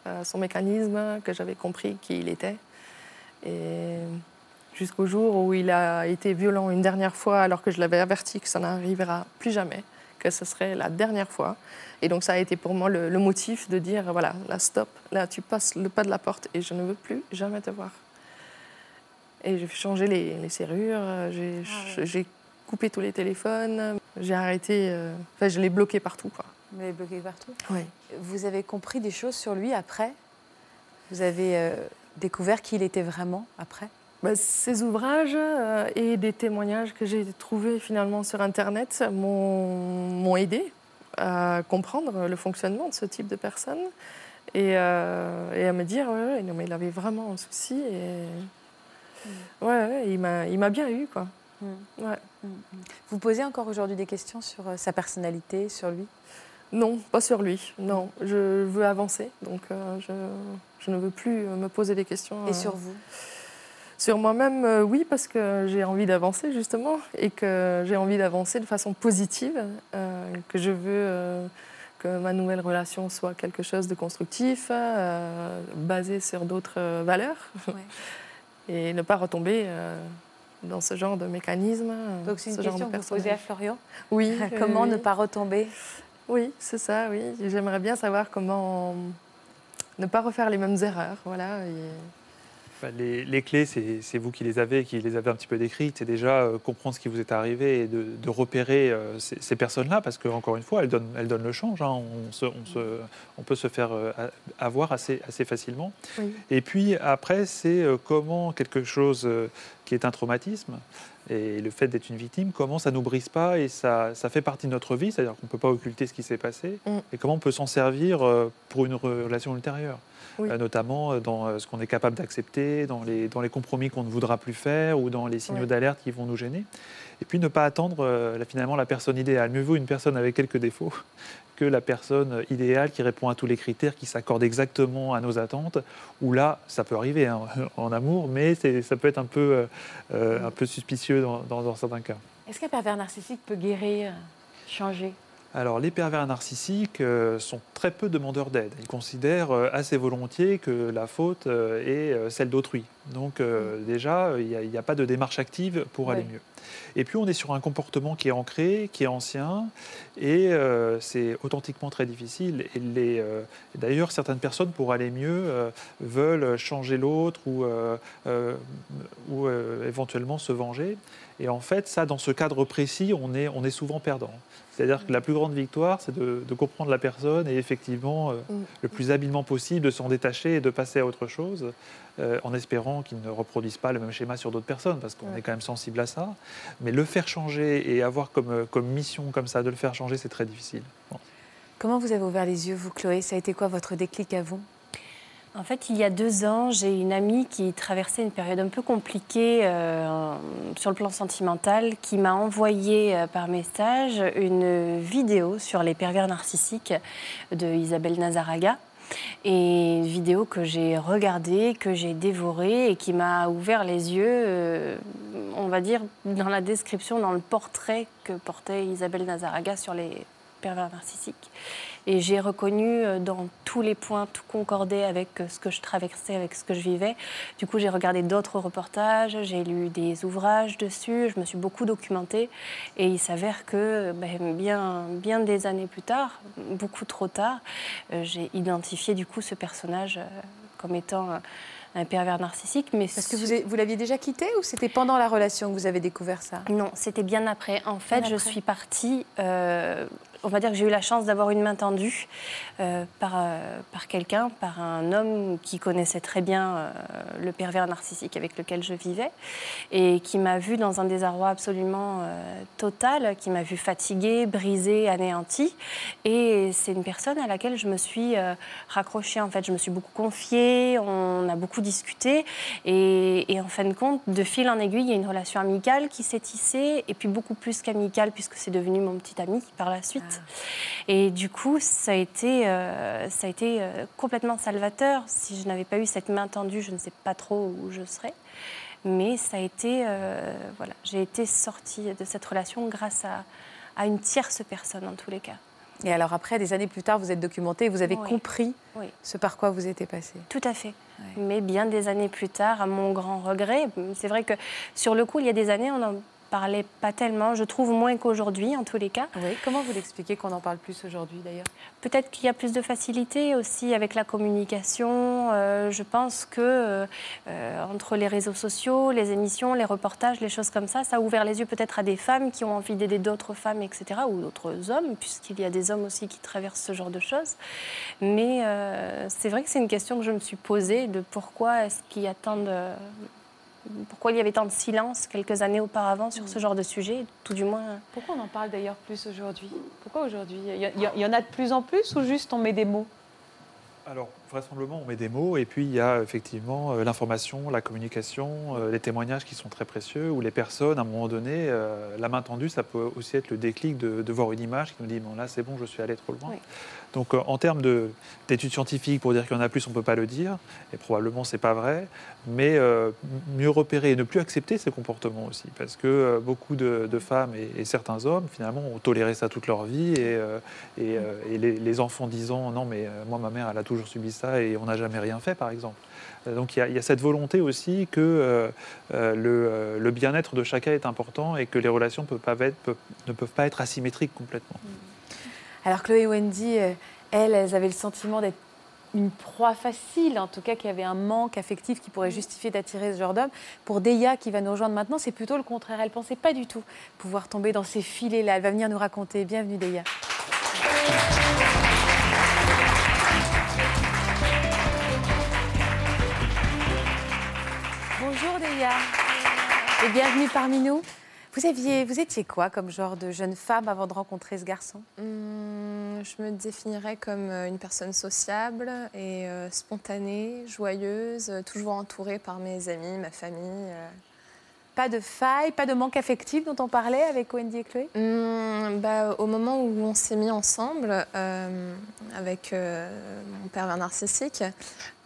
euh, son mécanisme, que j'avais compris qui il était. Et jusqu'au jour où il a été violent une dernière fois, alors que je l'avais averti que ça n'arrivera plus jamais, que ce serait la dernière fois. Et donc ça a été pour moi le, le motif de dire, voilà, là, stop, là, tu passes le pas de la porte et je ne veux plus jamais te voir. Et j'ai changé les, les serrures, ah j'ai coupé tous les téléphones, j'ai arrêté, euh, enfin je l'ai bloqué partout. Quoi. Vous l'avez bloqué partout Oui. Vous avez compris des choses sur lui après? Vous avez euh, découvert qui il était vraiment après? Bah, Ces ouvrages euh, et des témoignages que j'ai trouvés finalement sur Internet m'ont aidé à comprendre le fonctionnement de ce type de personne et, et à me dire, ouais, non, mais il avait vraiment un souci et Mm. Ouais, il m'a bien eu, quoi. Mm. Ouais. Mm, Vous posez encore aujourd'hui des questions sur euh, sa personnalité, sur lui? Non, pas sur lui. Non, je veux avancer, donc euh, je, je, ne veux plus me poser des questions. Et sur vous? sur moi-même, euh, oui, parce que j'ai envie d'avancer justement et que j'ai envie d'avancer de façon positive, que je veux que ma nouvelle relation soit quelque chose de constructif, basé sur d'autres valeurs. Ouais. [LAUGHS] et ne pas retomber euh, dans ce genre de mécanisme. Donc c'est une question que vous posez à Florian Oui. [LAUGHS] comment ne pas retomber? Oui, c'est ça, oui. J'aimerais bien savoir comment ne pas refaire les mêmes erreurs. Voilà, les, clés, c'est vous qui les avez, qui les avez un petit peu décrites. C'est déjà euh, comprendre ce qui vous est arrivé et de, repérer euh, ces, personnes-là, parce qu'encore une fois, elles donnent, elles donnent le change. Hein. On, se, on, se, on, peut se faire euh, avoir assez, assez facilement. Et puis après, c'est comment quelque chose qui est un traumatisme, et le fait d'être une victime, comment ça nous brise pas et ça, ça fait partie de notre vie, c'est-à-dire qu'on ne peut pas occulter ce qui s'est passé, mm. et comment on peut s'en servir pour une relation ultérieure. Euh, notamment euh, dans euh, ce qu'on est capable d'accepter, dans les, dans les compromis qu'on ne voudra plus faire ou dans les signaux d'alerte qui vont nous gêner. Et puis ne pas attendre finalement la personne idéale. Mieux vaut une personne avec quelques défauts [LAUGHS] que la personne idéale qui répond à tous les critères, qui s'accorde exactement à nos attentes, où là, ça peut arriver hein, [LAUGHS] en amour, mais ça peut être un peu, un peu suspicieux dans, dans, certains cas. Est-ce qu'un pervers narcissique peut guérir, changer? Alors, les pervers narcissiques euh, sont très peu demandeurs d'aide. Ils considèrent euh, assez volontiers que la faute euh, est celle d'autrui. Donc, déjà, il n'y a, pas de démarche active pour aller mieux. Et puis, on est sur un comportement qui est ancré, qui est ancien, et c'est authentiquement très difficile. Et d'ailleurs, certaines personnes, pour aller mieux, veulent changer l'autre ou, ou éventuellement se venger. Et en fait, ça, dans ce cadre précis, on est, on est souvent perdant. C'est-à-dire que la plus grande victoire, c'est de, comprendre la personne et effectivement, euh, mm. le plus habilement possible, de s'en détacher et de passer à autre chose, euh, en espérant qu'il ne reproduise pas le même schéma sur d'autres personnes, parce qu'on est quand même sensible à ça. Mais le faire changer et avoir comme, euh, comme mission comme ça de le faire changer, c'est très difficile. Comment vous avez ouvert les yeux, vous, Chloé? Ça a été quoi votre déclic à vous? En fait, il y a deux ans, j'ai une amie qui traversait une période un peu compliquée euh, sur le plan sentimental, qui m'a envoyé euh, par message une vidéo sur les pervers narcissiques de Isabelle Nazaraga. Et une vidéo que j'ai regardée, que j'ai dévorée et qui m'a ouvert les yeux, euh, on va dire, dans la description, dans le portrait que portait Isabelle Nazaraga sur les pervers narcissiques. Et j'ai reconnu euh, dans tous les points, tout concordait avec euh, ce que je traversais, avec ce que je vivais. Du coup, j'ai regardé d'autres reportages, j'ai lu des ouvrages dessus, je me suis beaucoup documentée. Et il s'avère que ben, bien, bien des années plus tard, beaucoup trop tard, euh, j'ai identifié du coup ce personnage comme étant un pervers narcissique. Mais Parce que vous, vous l'aviez déjà quitté ou c'était pendant la relation que vous avez découvert ça? Non, c'était bien après. En fait, je suis partie on va dire que j'ai eu la chance d'avoir une main tendue euh, par, euh, par quelqu'un, par un homme qui connaissait très bien euh, le pervers narcissique avec lequel je vivais et qui m'a vu dans un désarroi absolument total, qui m'a vu fatiguée, brisée, anéantie. Et c'est une personne à laquelle je me suis raccrochée. En fait, je me suis beaucoup confiée, on a beaucoup discuté et en fin de compte, de fil en aiguille, il y a une relation amicale qui s'est tissée et puis beaucoup plus qu'amicale puisque c'est devenu mon petit ami par la suite. Et du coup, ça a été, euh, ça a été euh, complètement salvateur. Si je n'avais pas eu cette main tendue, je ne sais pas trop où je serais. Mais ça a été, euh, voilà, j'ai été sortie de cette relation grâce à, à, une tierce personne en tous les cas. Et alors après, des années plus tard, vous êtes documentée et vous avez compris ce par quoi vous étiez passé. Tout à fait. Mais bien des années plus tard, à mon grand regret, c'est vrai que sur le coup, il y a des années, on en parlait pas tellement, je trouve moins qu'aujourd'hui en tous les cas. Oui. Comment vous l'expliquez qu'on en parle plus aujourd'hui d'ailleurs? Peut-être qu'il y a plus de facilité aussi avec la communication. Euh, je pense que euh, entre les réseaux sociaux, les émissions, les reportages, les choses comme ça, ça a ouvert les yeux peut-être à des femmes qui ont envie d'aider d'autres femmes, etc. ou d'autres hommes, puisqu'il y a des hommes aussi qui traversent ce genre de choses. Mais euh, c'est vrai que c'est une question que je me suis posée de pourquoi est-ce qu'il y a tant de pourquoi il y avait tant de silence quelques années auparavant sur ce genre de sujet, tout du moins. Pourquoi on en parle d'ailleurs plus aujourd'hui? Pourquoi aujourd'hui? Il, y en a de plus en plus ou juste on met des mots? Alors, vraisemblablement, on met des mots et puis il y a effectivement euh, l'information, la communication, euh, les témoignages qui sont très précieux, où les personnes, à un moment donné, euh, la main tendue, ça peut aussi être le déclic de, voir une image qui nous dit, bon là c'est bon, je suis allé trop loin. Donc en termes d'études scientifiques, pour dire qu'il y en a plus, on ne peut pas le dire, et probablement c'est pas vrai, mais mieux repérer et ne plus accepter ces comportements aussi, parce que beaucoup de, femmes et, certains hommes, finalement, ont toléré ça toute leur vie, et, et, les, les, enfants disant, non mais moi ma mère, elle a toujours subi et on n'a jamais rien fait, par exemple. Euh, donc il y, a cette volonté aussi que euh, euh, le, bien-être de chacun est important et que les relations ne peuvent pas être asymétriques complètement. Alors Chloé et Wendy, elles, elles avaient le sentiment d'être une proie facile, en tout cas qui avait un manque affectif qui pourrait justifier d'attirer ce genre d'homme. Pour Deya qui va nous rejoindre maintenant, c'est plutôt le contraire. Elle ne pensait pas du tout pouvoir tomber dans ces filets-là. Elle va venir nous raconter. Bienvenue Deya. Et bienvenue parmi nous. Vous, aviez, vous étiez quoi comme genre de jeune femme avant de rencontrer ce garçon? Hum, Je me définirais comme euh, une personne sociable et euh, spontanée, joyeuse, toujours entourée par mes amis, ma famille. Euh. Pas de faille, pas de manque affectif dont on parlait avec Wendy et Chloé? Hum, bah, Au moment où on s'est mis ensemble avec mon pervers narcissique,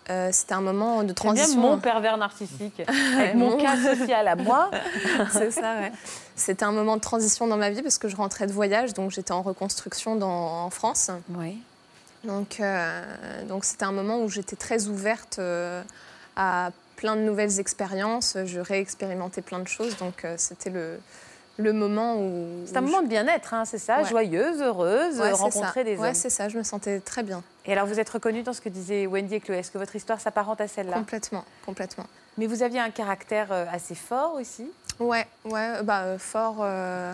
euh, c'était un moment de transition. bien mon pervers narcissique, [LAUGHS] avec mon mon- cas social à moi. [LAUGHS] C'est ça, ouais. C'était un moment de transition dans ma vie parce que je rentrais de voyage, donc j'étais en reconstruction dans- en France. Oui. Donc, euh, donc c'était un moment où j'étais très ouverte euh, à plein de nouvelles expériences. Je réexpérimentais plein de choses, donc euh, c'était le, le moment où. C'est un moment de bien-être, hein, c'est ça Ouais. Joyeuse, heureuse, Ouais, rencontrer des hommes. c'est ça. Je me sentais très bien, Et alors, vous êtes reconnue dans ce que disaient Wendy et Chloé. Est-ce que votre histoire s'apparente à celle-là? Complètement, complètement. Mais vous aviez un caractère euh, assez fort aussi? Ouais, ouais, bah euh, fort. euh,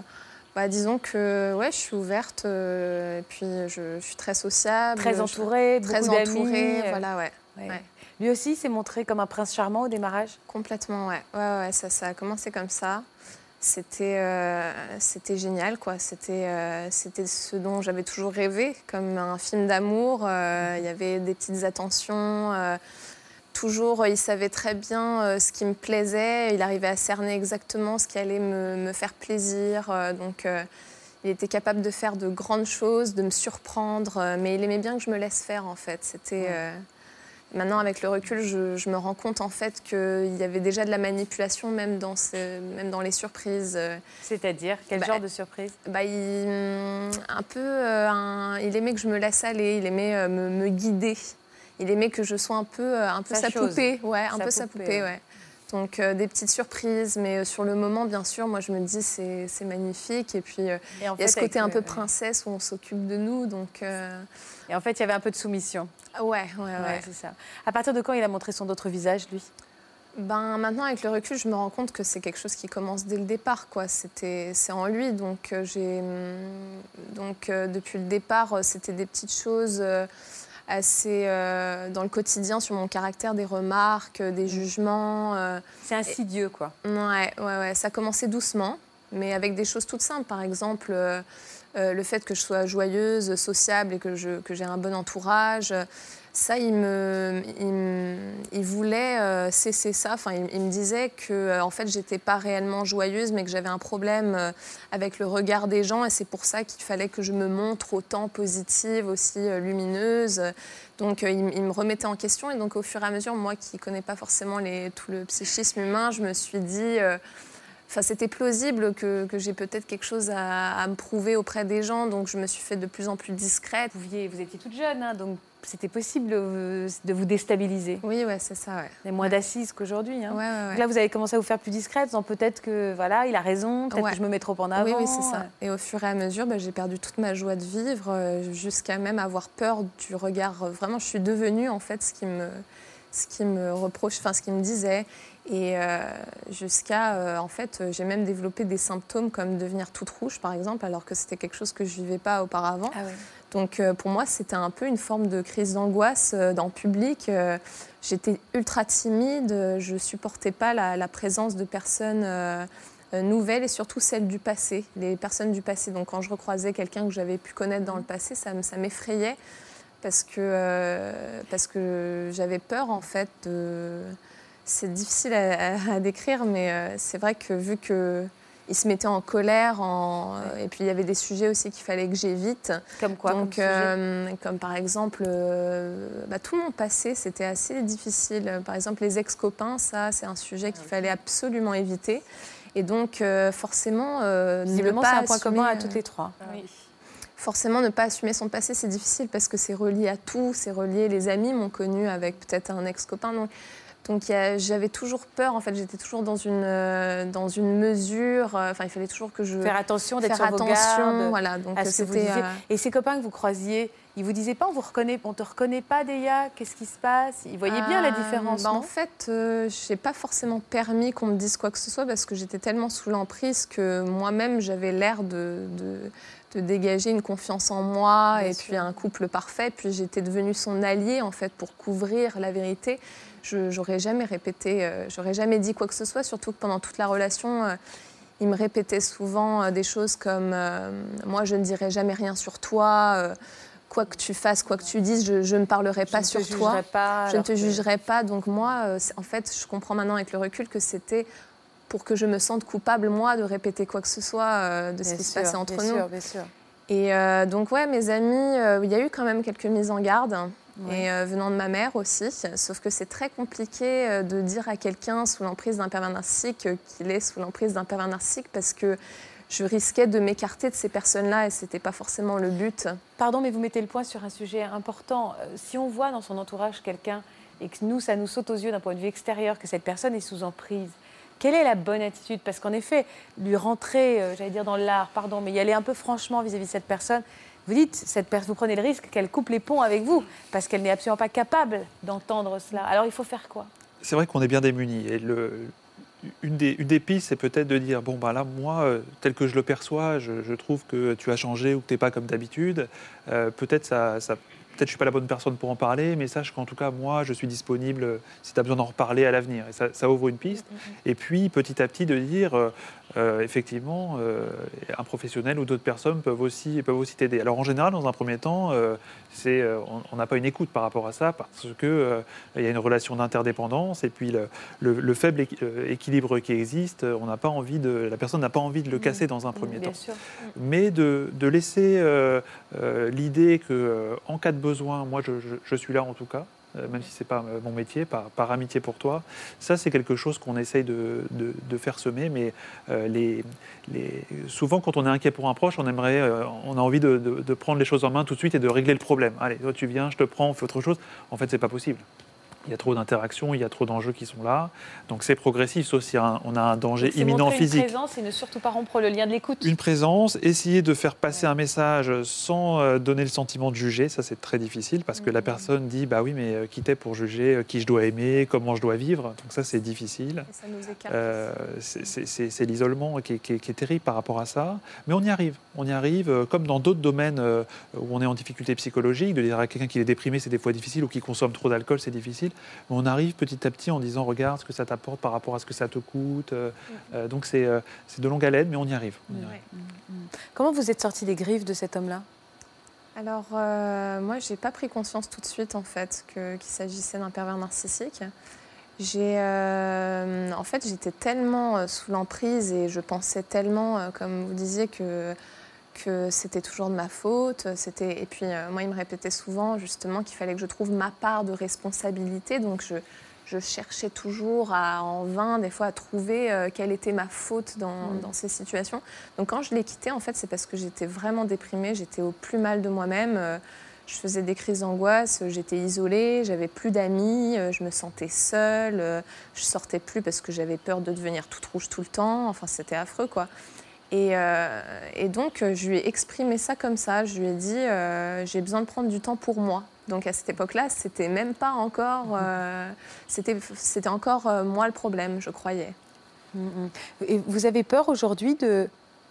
bah, disons que ouais, je suis ouverte euh, et puis je, je suis très sociable. Très entourée, très beaucoup entourée, euh, voilà, ouais. ouais. ouais. Lui aussi s'est montré comme un prince charmant au démarrage? Complètement, ouais. Ouais, ouais, ça, ça a commencé comme ça. C'était euh, c'était génial, quoi. C'était euh, c'était ce dont j'avais toujours rêvé, comme un film d'amour. Euh, Il y avait des petites attentions. toujours, il savait très bien ce qui me plaisait. Il arrivait à cerner exactement ce qui allait me, me faire plaisir. Donc, il était capable de faire de grandes choses, de me surprendre. mais il aimait bien que je me laisse faire, en fait. C'était... Maintenant, avec le recul, je, je me rends compte en fait qu'il y avait déjà de la manipulation, même dans, ce- même dans les surprises. C'est-à-dire, quel Bah, genre de surprise? Bah, il, hum, un peu, euh, un- il aimait que je me laisse aller, il aimait euh, me, me guider. Il aimait que je sois un peu, euh, un peu Sa poupée, ouais, un Sa peu sa poupée, poupée, ouais. ouais. Donc euh, des petites surprises, mais euh, sur le moment, bien sûr, moi je me dis c'est magnifique. Et puis euh, il y a ce côté un peu princesse où on s'occupe de nous, donc Et en fait, il y avait un peu de soumission. ouais, ouais, ouais. Ouais, c'est ça. À partir de quand il a montré son autre visage, lui? Ben, maintenant, avec le recul, je me rends compte que c'est quelque chose qui commence dès le départ. Quoi. C'était, c'est en lui. Donc, j'ai, hum, donc depuis le départ, c'était des petites choses assez euh, dans le quotidien sur mon caractère, des remarques, des jugements. euh, C'est insidieux, quoi. Ouais, ouais, ouais. Ça a commencé doucement, mais avec des choses toutes simples. Par exemple, euh, le fait que je sois joyeuse, sociable et que, je, que j'ai un bon entourage. Ça, il, me, il, voulait euh, cesser ça. Enfin, il, me disait que, euh, en fait, j'étais pas réellement joyeuse, mais que j'avais un problème euh, avec le regard des gens, et c'est pour ça qu'il fallait que je me montre autant positive, aussi euh, lumineuse. Donc, il, me remettait en question, et donc, au fur et à mesure, moi, qui connais pas forcément tout le psychisme humain, je me suis dit. Enfin, c'était plausible que, que j'ai peut-être quelque chose à, me prouver auprès des gens, donc je me suis fait de plus en plus discrète. Vous étiez toute jeune, hein, donc c'était possible de vous déstabiliser. Oui, ouais, c'est ça, ouais. A moins d'assises qu'aujourd'hui. hein. Ouais, ouais, ouais. Là, vous avez commencé à vous faire plus discrète, en disant peut-être que voilà, il a raison, peut-être Ouais. que je me mets trop en avant. Oui, oui, c'est ça. Et au fur et à mesure, bah, j'ai perdu toute ma joie de vivre, euh, jusqu'à même avoir peur du regard. Euh, Vraiment, je suis devenue en fait ce qui me, ce qui me reproche, enfin ce qui me disait. Et euh, jusqu'à, euh, en fait, j'ai même développé des symptômes comme devenir toute rouge, par exemple, alors que c'était quelque chose que je vivais pas auparavant. Ah ouais. Donc euh, pour moi, c'était un peu une forme de crise d'angoisse euh, dans le public. Euh, J'étais ultra timide, je supportais pas la, présence de personnes nouvelles et surtout celles du passé, les personnes du passé. Donc quand je recroisais quelqu'un que j'avais pu connaître dans le passé, ça, me- ça m'effrayait parce que, que j'avais peur en fait de... C'est difficile à, décrire, mais c'est vrai que vu que il se mettait en colère, en- et puis il y avait des sujets aussi qu'il fallait que j'évite. Comme quoi comme Donc, sujet euh, comme par exemple, euh, bah, tout mon passé, c'était assez difficile. Par exemple, les ex-copains, ça, c'est un sujet qu'il fallait absolument éviter. Et donc, euh, forcément, euh, ne pas c'est un point commun à euh, toutes les trois. Forcément, ne pas assumer son passé, c'est difficile parce que c'est relié à tout. C'est relié, les amis m'ont connu avec peut-être un ex-copain. Donc, donc j'avais toujours peur, en fait, j'étais toujours dans une, euh, dans une mesure. euh, Enfin, il fallait toujours que je. Faire attention, d'être sur vos attention, gardes. voilà. Donc, à ce que vous c'était. disiez. euh, Et ces copains que vous croisiez, ils vous disaient pas on vous reconnaît, on te reconnaît pas Déa, qu'est-ce qui se passe? Ils voyaient bien la différence. bah, En fait, je n'ai pas forcément permis qu'on me dise quoi que ce soit parce que j'étais tellement sous l'emprise que moi-même, j'avais l'air de, de, de dégager une confiance en moi Bien et sûr. puis un couple parfait. Puis j'étais devenue son allié en fait pour couvrir la vérité. Je j'aurais jamais répété, euh, j'aurais jamais dit quoi que ce soit, surtout que pendant toute la relation. euh, il me répétait souvent euh, des choses comme Moi, je ne dirai jamais rien sur toi, quoi que tu fasses, quoi que tu dises, je, ne parlerai Je pas ne sur toi. Je ne te jugerai pas. Donc moi, en fait, je comprends maintenant avec le recul que c'était pour que je me sente coupable, moi, de répéter quoi que ce soit de ce Bien qui se passait entre bien nous. sûr, bien sûr. Et euh, donc, ouais, mes amis, euh, il y a eu quand même quelques mises en garde. Et euh, venant de ma mère aussi. Sauf que c'est très compliqué euh, de dire à quelqu'un sous l'emprise d'un pervers narcissique euh, qu'il est sous l'emprise d'un pervers narcissique parce que je risquais de m'écarter de ces personnes-là et c'était pas forcément le but. Pardon, mais vous mettez le point sur un sujet important. Si on voit dans son entourage quelqu'un et que nous, ça nous saute aux yeux d'un point de vue extérieur, que cette personne est sous emprise, quelle est la bonne attitude? Parce qu'en effet, lui rentrer, j'allais dire dans l'art, pardon, mais y aller un peu franchement vis-à-vis de cette personne, vous dites, cette personne, vous prenez le risque qu'elle coupe les ponts avec vous, parce qu'elle n'est absolument pas capable d'entendre cela. Alors il faut faire quoi? C'est vrai qu'on est bien démunis. Et le, une, des, une des pistes, c'est peut-être de dire bon, bah là, moi, euh, tel que je le perçois, je, je trouve que tu as changé ou que tu n'es pas comme d'habitude. Euh, peut-être ça. ça Peut-être je ne suis pas la bonne personne pour en parler, mais sache qu'en tout cas, moi, je suis disponible euh, si tu as besoin d'en reparler à l'avenir. Et ça, ça ouvre une piste. Et puis, petit à petit, de dire, euh, effectivement, euh, un professionnel ou d'autres personnes peuvent aussi peuvent aussi t'aider. Alors, en général, dans un premier temps, euh, c'est, on- n'a pas une écoute par rapport à ça, parce que il y a une relation d'interdépendance, et puis le, le- le faible équi- équilibre qui existe, on n'a pas envie de, la personne n'a pas envie de le casser dans un premier Bien temps sûr. mais de, de laisser l'idée que en cas de besoin, moi je, je- je suis là en tout cas, même si c'est pas euh, mon métier, par, amitié pour toi. Ça c'est quelque chose qu'on essaye de, faire semer, mais euh, souvent quand on est inquiet pour un proche, on euh, a envie de, prendre les choses en main tout de suite et de régler le problème. Allez, toi tu viens, je te prends, on fait autre chose. En fait, c'est pas possible. Il y a trop d'interactions, il y a trop d'enjeux qui sont là. Donc c'est progressif, sauf si on a un danger imminent physique Une présence et ne surtout pas rompre le lien de l'écoute. une présence, essayer de faire passer un message sans euh, donner le sentiment de juger, ça c'est très difficile parce que la personne dit bah oui mais euh, qui t'es pour juger euh, qui je dois aimer, comment je dois vivre, donc ça c'est difficile. Et ça nous écarte. Euh, c'est- l'isolement qui, est- qui est- qui est terrible par rapport à ça, mais on y arrive. On y arrive, comme dans d'autres domaines où on est en difficulté psychologique, de dire à quelqu'un qu'il est déprimé, c'est des fois difficile, ou qu'il consomme trop d'alcool, c'est difficile. Mais on arrive petit à petit en disant regarde ce que ça t'apporte par rapport à ce que ça te coûte. euh, euh, donc c'est euh, c'est de longue haleine, mais on y arrive. On y arrive. Comment vous êtes sorti des griffes de cet homme-là? Alors, euh, moi, j'ai pas pris conscience tout de suite, en fait, que- qu'il s'agissait d'un pervers narcissique. J'ai, euh, en fait, j'étais tellement sous l'emprise et je pensais tellement, comme vous disiez, que, que c'était toujours de ma faute. C'était, et puis, euh, moi, il me répétait souvent, justement, qu'il fallait que je trouve ma part de responsabilité. Donc, je, je cherchais toujours à, en vain, des fois, à trouver euh, quelle était ma faute dans, dans ces situations. Donc quand je l'ai quitté, en fait, c'est parce que j'étais vraiment déprimée, j'étais au plus mal de moi-même. euh, Je faisais des crises d'angoisse, j'étais isolée, j'avais plus d'amis, je me sentais seule, je sortais plus parce que j'avais peur de devenir toute rouge tout le temps. Enfin, c'était affreux, quoi. Et, euh, et donc, euh, je lui ai exprimé ça comme ça. Je lui ai dit, euh, j'ai besoin de prendre du temps pour moi. Donc, à cette époque-là, c'était même pas encore, euh, c'était, encore moi le problème, je croyais. Mhm. Et vous avez peur aujourd'hui de,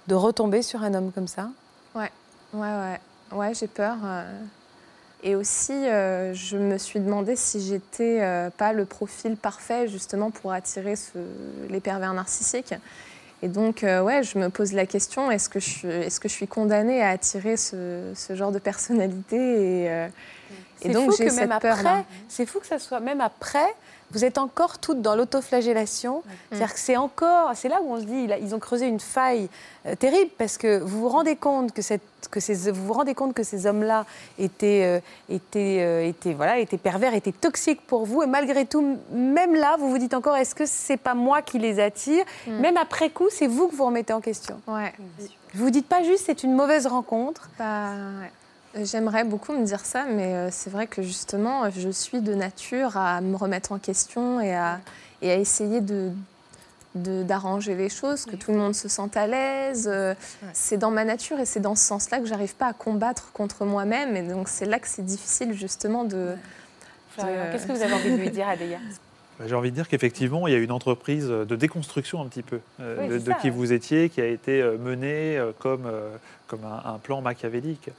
de retomber sur un homme comme ça? Ouais, ouais, ouais, j'ai peur. Et aussi, je me suis demandé si j'étais pas le profil parfait justement pour attirer ce- les pervers narcissiques. Et donc, euh, ouais, je me pose la question est-ce que je suis, est-ce que je suis condamnée à attirer ce, ce genre de personnalité Et, euh, et donc, j'ai cette après, c'est fou que ça soit même après, vous êtes encore toutes dans l'autoflagellation. C'est-à-dire que c'est encore, c'est là où on se dit, ils ont creusé une faille euh, terrible parce que vous vous rendez compte que cette, que ces, vous vous rendez compte que ces hommes-là étaient, euh, étaient, euh, étaient, voilà, étaient pervers, étaient toxiques pour vous, et malgré tout, même là, vous vous dites encore, est-ce que c'est pas moi qui les attire Même après coup, c'est vous que vous remettez en question. Ouais. Vous vous dites pas juste, c'est une mauvaise rencontre. Bah, ouais. J'aimerais beaucoup me dire ça, mais euh, c'est vrai que justement, euh, je suis de nature à me remettre en question et à, et à essayer de d'arranger les choses, que tout le monde se sente à l'aise. Euh, C'est dans ma nature et c'est dans ce sens-là que j'arrive pas à combattre contre moi-même. Et donc c'est là que c'est difficile justement de... Qu'est-ce que vous avez envie de lui dire, Adéa? Bah, [LAUGHS] J'ai envie de dire qu'effectivement, il y a une entreprise de déconstruction un petit peu euh, Oui, de, c'est de ça, qui ouais. vous étiez, qui a été euh, menée euh, comme, comme un, un plan machiavélique.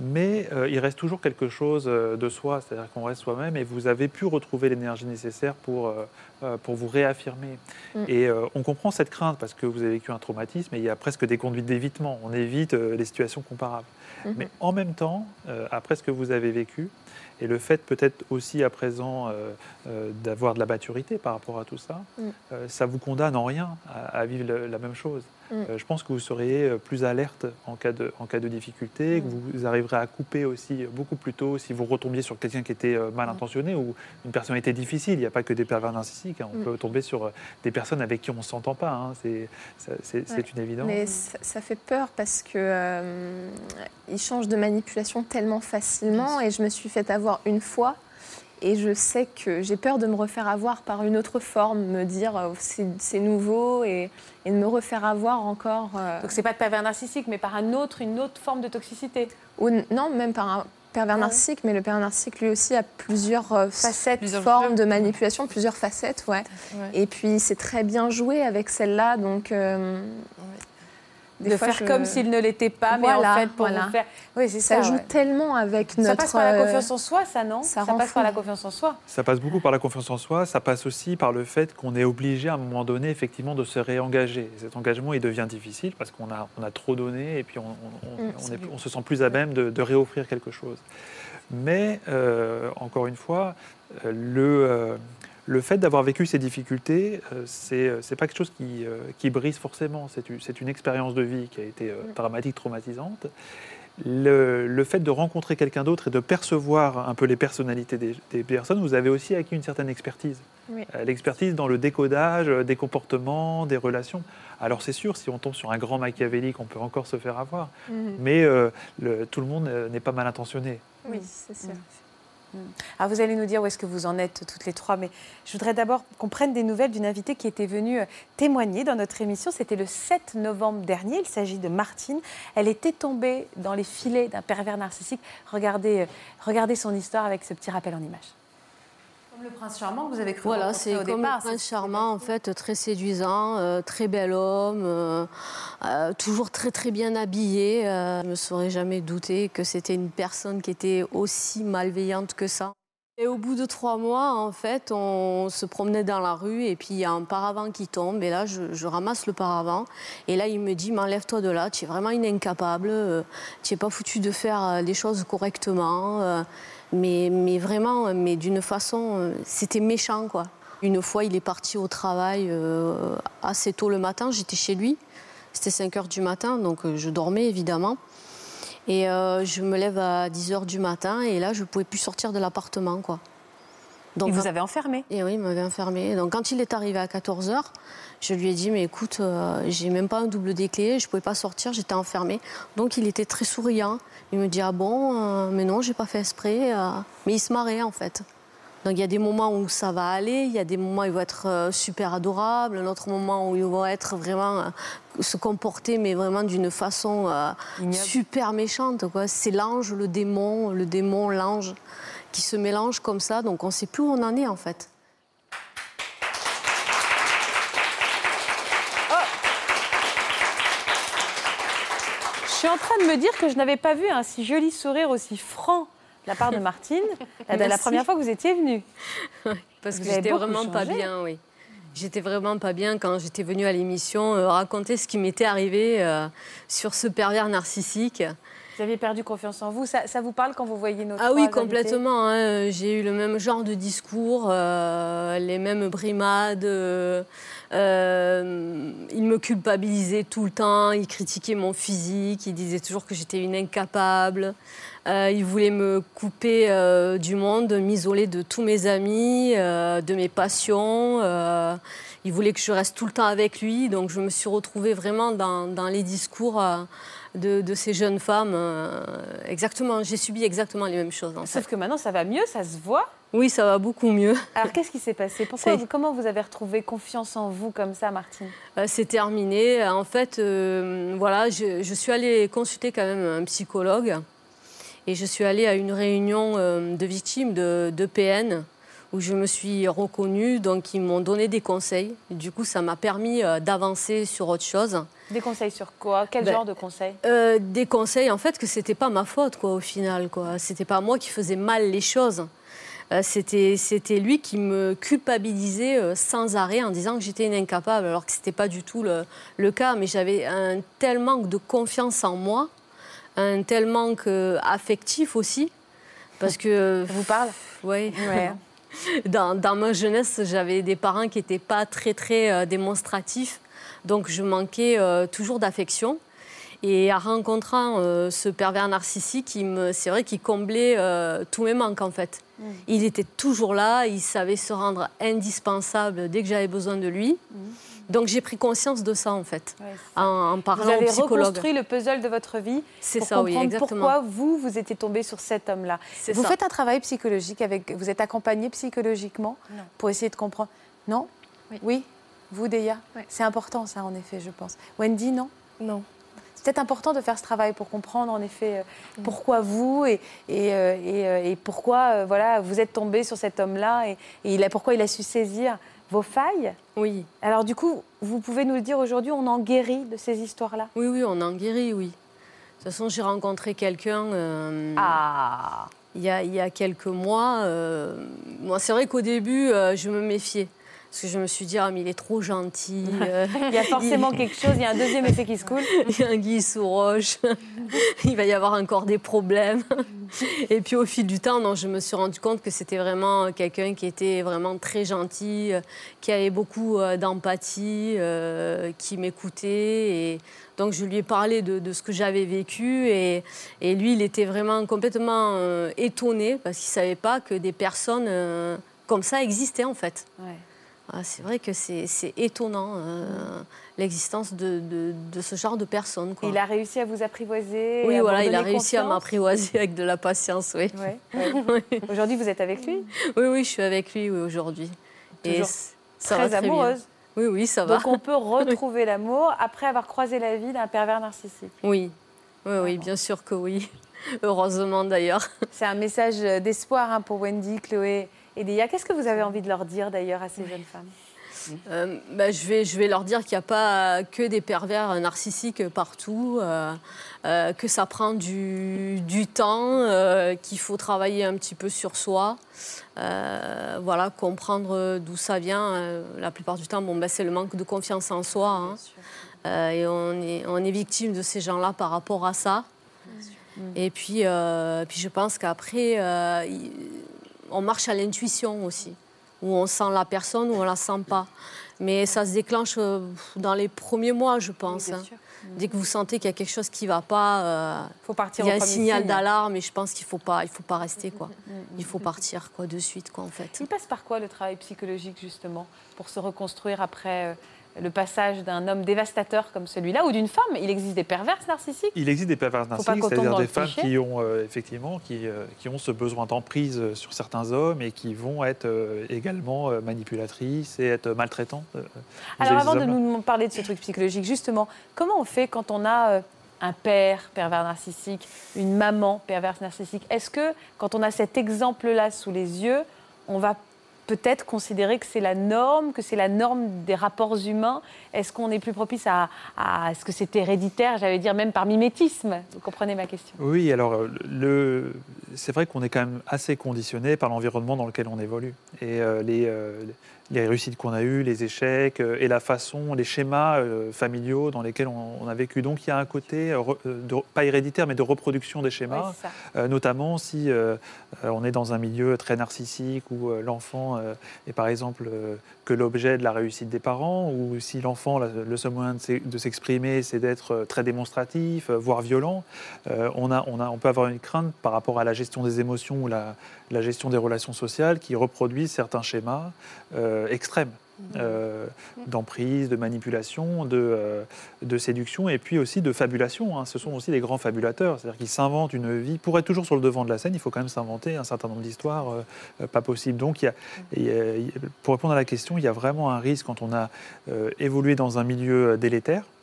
Mais euh, il reste toujours quelque chose de soi, c'est-à-dire qu'on reste soi-même et vous avez pu retrouver l'énergie nécessaire pour, euh, pour vous réaffirmer. Mm. Et euh, on comprend cette crainte parce que vous avez vécu un traumatisme et il y a presque des conduites d'évitement. On évite les situations comparables. Mhm. Mais en même temps, après ce que vous avez vécu, et le fait peut-être aussi à présent euh, euh, d'avoir de la maturité par rapport à tout ça, Mm. euh, ça vous condamne en rien à, à vivre le- la même chose. Euh, je pense que vous seriez euh, plus alerte en cas de, en cas de difficulté, que vous arriverez à couper aussi beaucoup plus tôt si vous retombiez sur quelqu'un qui était mal intentionné ou une personnalité difficile. Il n'y a pas que des pervers narcissiques. Hein. On peut tomber sur des personnes avec qui on ne s'entend pas. Hein. C'est une évidence. Mais ça, fait peur parce que euh, ils changent de manipulation tellement facilement et je me suis fait avoir une fois. Et je sais que j'ai peur de me refaire avoir par une autre forme, me dire euh, c'est nouveau et, de me refaire avoir encore. Euh, Donc c'est pas de pervers narcissique, mais par un autre, une autre forme de toxicité. Ou non, même par un pervers narcissique, mais le pervers narcissique lui aussi a plusieurs euh, facettes, formes de manipulation, plusieurs facettes, ouais. Et puis c'est très bien joué avec celle-là, donc de faire comme s'il ne l'était pas, mais en fait pour vous faire. Oui, c'est ça. Ça joue tellement avec notre. Ça passe par la euh, confiance en soi, ça non? Ça, passe par la confiance en soi? Ça passe beaucoup par la confiance en soi. Ça passe aussi par le fait qu'on est obligé à un moment donné, effectivement, de se réengager. Cet engagement, il devient difficile parce qu'on a, on a trop donné et puis on, on, mm, se sent plus à même de, réoffrir quelque chose. Mais euh, encore une fois, euh, le le fait d'avoir vécu ces difficultés, euh, c'est n'est euh, pas quelque chose qui, euh, qui brise forcément. C'est une expérience de vie qui a été dramatique, traumatisante. Le, le, fait de rencontrer quelqu'un d'autre et de percevoir un peu les personnalités des, personnes, vous avez aussi acquis une certaine expertise. L'expertise dans le décodage des comportements, des relations. Alors c'est sûr, si on tombe sur un grand machiavélique, on peut encore se faire avoir. Mhm. Mais le, tout le monde n'est pas mal intentionné. Oui, c'est sûr. Alors ah, vous allez nous dire où est-ce que vous en êtes toutes les trois, mais je voudrais d'abord qu'on prenne des nouvelles d'une invitée qui était venue euh, témoigner dans notre émission. C'était le 7 novembre dernier. Il s'agit de Martine. Elle était tombée dans les filets d'un pervers narcissique. Regardez, euh, regardez son histoire avec ce petit rappel en le prince charmant que vous avez cru Voilà, c'est comme le prince charmant, en fait, très séduisant, euh, très bel homme, euh, euh, toujours très très bien habillé. je ne me serais jamais douté que c'était une personne qui était aussi malveillante que ça. Et au bout de trois mois, en fait, on se promenait dans la rue et puis il y a un paravent qui tombe. Et là, je, ramasse le paravent. Et là, il me dit M'enlève-toi de là, tu es vraiment une incapable. tu n'es pas foutu de faire les choses correctement. Mais, mais vraiment, mais d'une façon, euh, c'était méchant, quoi. Une fois, il est parti au travail euh, assez tôt le matin. J'étais chez lui. C'était 5 heures du matin, donc euh, je dormais évidemment. Et je me lève à 10 heures du matin et là, je ne pouvais plus sortir de l'appartement, quoi. Donc, il vous avait enfermé? Et oui, il m'avait enfermé. Donc quand il est arrivé à 14 heures, je lui ai dit, mais écoute, euh, j'ai même pas un double des clés, je pouvais pas sortir, j'étais enfermée. Donc il était très souriant. Il me dit, ah bon, euh, mais non, j'ai pas fait esprit. Euh. Mais il se marrait en fait. Donc il y a des moments où ça va aller, il y a des moments où il va être super adorable, un autre moment où il va être vraiment se comporter, mais vraiment d'une façon super méchante. C'est l'ange, le démon, le démon, l'ange qui se mélangent comme ça. Donc on ne sait plus où on en est en fait. Suis en train de me dire que je n'avais pas vu un si joli sourire aussi franc de la part de Martine [LAUGHS] la première fois que vous étiez venue. Parce que j'étais vraiment pas bien, oui. J'étais vraiment pas bien quand j'étais venue à l'émission euh, raconter ce qui m'était arrivé euh, sur ce pervers narcissique. Vous aviez perdu confiance en vous. Ça, vous parle quand vous voyez nos Ah oui, complètement. Hein. J'ai eu le même genre de discours, euh, les mêmes brimades. Euh, euh, il me culpabilisait tout le temps. Il critiquait mon physique. Il disait toujours que j'étais une incapable. il voulait me couper du monde, m'isoler de tous mes amis, de mes passions. il voulait que je reste tout le temps avec lui. Donc je me suis retrouvée vraiment dans, dans les discours de, ces jeunes femmes. Euh, exactement, j'ai subi exactement les mêmes choses. Sauf que maintenant, ça va mieux, ça se voit. Oui, ça va beaucoup mieux. Alors, qu'est-ce qui s'est passé? Pourquoi, [LAUGHS] Comment vous avez retrouvé confiance en vous comme ça, Martine? Euh, C'est terminé. En fait, euh, voilà, je, suis allée consulter quand même un psychologue et je suis allée à une réunion de victimes de, de PN où je me suis reconnue. Donc, ils m'ont donné des conseils. du coup, ça m'a permis euh, d'avancer sur autre chose. Des conseils sur quoi? Quel ben, genre de conseils? euh, Des conseils, en fait, que c'était pas ma faute, quoi, au final. Quoi. C'était pas moi qui faisais mal les choses. Euh, c'était, c'était lui qui me culpabilisait sans arrêt en disant que j'étais une incapable, alors que c'était pas du tout le, le cas. Mais j'avais un tel manque de confiance en moi, un tel manque affectif aussi. Parce que. Ça vous parle? Oui. Ouais. [LAUGHS] dans, ma jeunesse, j'avais des parents qui n'étaient pas très, très euh, démonstratifs. Donc je manquais euh, toujours d'affection. Et en rencontrant euh, ce pervers narcissique, c'est vrai qu'il comblait tous mes manques en fait. Mm. Il était toujours là, il savait se rendre indispensable dès que j'avais besoin de lui. Mm. Donc j'ai pris conscience de ça en fait, en, parlant vous avez au psychologue. reconstruit le puzzle de votre vie C'est ça, oui, exactement. Pourquoi vous vous étiez tombé sur cet homme-là Vous faites un travail psychologique avec, vous êtes accompagné psychologiquement pour essayer de comprendre. Non? Oui. Vous, Deya? C'est important ça en effet, je pense. Wendy, non? Non. C'est peut-être important de faire ce travail pour comprendre en effet euh, pourquoi vous et, et, euh, euh, et, pourquoi voilà, vous êtes tombé sur cet homme-là et, il a, pourquoi il a su saisir vos failles. Oui. Alors du coup, vous pouvez nous le dire aujourd'hui, on en guérit de ces histoires-là? Oui, oui, on en guérit, oui. De toute façon, j'ai rencontré quelqu'un ah. il, y a, il y a quelques mois. moi, c'est vrai qu'au début, je me méfiais. Parce que je me suis dit, ah, mais il est trop gentil. [LAUGHS] il y a forcément quelque chose, il y a un deuxième effet qui se coule. [LAUGHS] Il y a un Guy sous roche. [LAUGHS] il va y avoir encore des problèmes. Et puis au fil du temps, non, je me suis rendu compte que c'était vraiment quelqu'un qui était vraiment très gentil, qui avait beaucoup euh, d'empathie, euh, qui m'écoutait. Et donc je lui ai parlé de, ce que j'avais vécu. Et, et, lui, il était vraiment complètement euh, étonné parce qu'il ne savait pas que des personnes comme ça existaient en fait. Ouais. Ah, c'est vrai que c'est étonnant euh, l'existence de, ce genre de personnes. Il a réussi à vous apprivoiser Oui, voilà, il a réussi à m'apprivoiser avec de la patience, [LAUGHS] oui. Aujourd'hui, vous êtes avec lui Oui, oui, je suis avec lui aujourd'hui. Et ça très amoureuse Oui, oui, ça va. Donc on peut [LAUGHS] retrouver l'amour après avoir croisé la vie d'un pervers narcissique Oui, oui, oui, bien sûr que oui. [LAUGHS] Heureusement d'ailleurs. C'est un message d'espoir hein, pour Wendy, Chloé et Dia, qu'est-ce que vous avez envie de leur dire d'ailleurs à ces jeunes femmes? Euh, bah, je, vais, je vais leur dire qu'il n'y a pas que des pervers narcissiques partout, euh, euh, que ça prend du, du temps, qu'il faut travailler un petit peu sur soi, voilà, comprendre d'où ça vient. la plupart du temps, bon, bah, c'est le manque de confiance en soi. Hein. et on est, on est victime de ces gens-là par rapport à ça. Et puis, puis je pense qu'après, on marche à l'intuition aussi, où on sent la personne ou on la sent pas. Mais ça se déclenche euh, dans les premiers mois, je pense. Hein. Dès que vous sentez qu'il y a quelque chose qui ne va pas, euh, faut partir il y a un signal d'alarme et je pense qu'il ne faut pas, il faut pas rester quoi. Mm, mm, mm, il faut partir quoi de suite quoi en fait. Il passe par quoi le travail psychologique justement pour se reconstruire après euh, le passage d'un homme dévastateur comme celui-là ou d'une femme. Il existe des perverses narcissiques Il existe des perverses narcissiques, c'est-à-dire des femmes qui ont euh, effectivement qui, euh, qui, ont ce besoin d'emprise sur certains hommes et qui vont être euh, également manipulatrices et être maltraitantes. Alors avant de nous parler de ce truc psychologique, justement, comment on fait quand on a un père pervers narcissique, une maman perverse narcissique? Est-ce que quand on a cet exemple-là sous les yeux, on va peut-être considérer que c'est la norme, que c'est la norme des rapports humains. Est-ce qu'on est plus propice à, à ce que c'est héréditaire, j'allais dire même par mimétisme? Vous comprenez ma question? Oui, alors le, c'est vrai qu'on est quand même assez conditionné par l'environnement dans lequel on évolue. Et euh, les, euh, les réussites qu'on a eues, les échecs euh, et la façon, les schémas euh, familiaux dans lesquels on, a vécu. Donc il y a un côté, euh, pas héréditaire, mais de reproduction des schémas, notamment si on est dans un milieu très narcissique où l'enfant est par exemple que l'objet de la réussite des parents, ou si l'enfant, le seul moyen de s'exprimer, c'est d'être très démonstratif, voire violent, on, a, on, peut avoir une crainte par rapport à la gestion des émotions ou la, gestion des relations sociales qui reproduisent certains schémas euh, extrêmes. Euh, d'emprise, de manipulation, de, euh, de, séduction et puis aussi de fabulation. Hein. Ce sont aussi des grands fabulateurs, c'est-à-dire qu'ils s'inventent une vie. Pour être toujours sur le devant de la scène, il faut quand même s'inventer un certain nombre d'histoires pas possible. Donc, y a, pour répondre à la question, il y a vraiment un risque quand on a évolué dans un milieu délétère euh,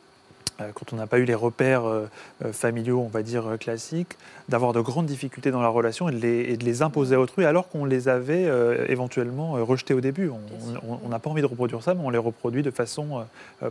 quand on n'a pas eu les repères euh, euh, familiaux, on va dire classiques, d'avoir de grandes difficultés dans la relation et de les, imposer à autrui alors qu'on les avait éventuellement rejetés au début. On n'a pas envie de reproduire ça, mais on les reproduit de façon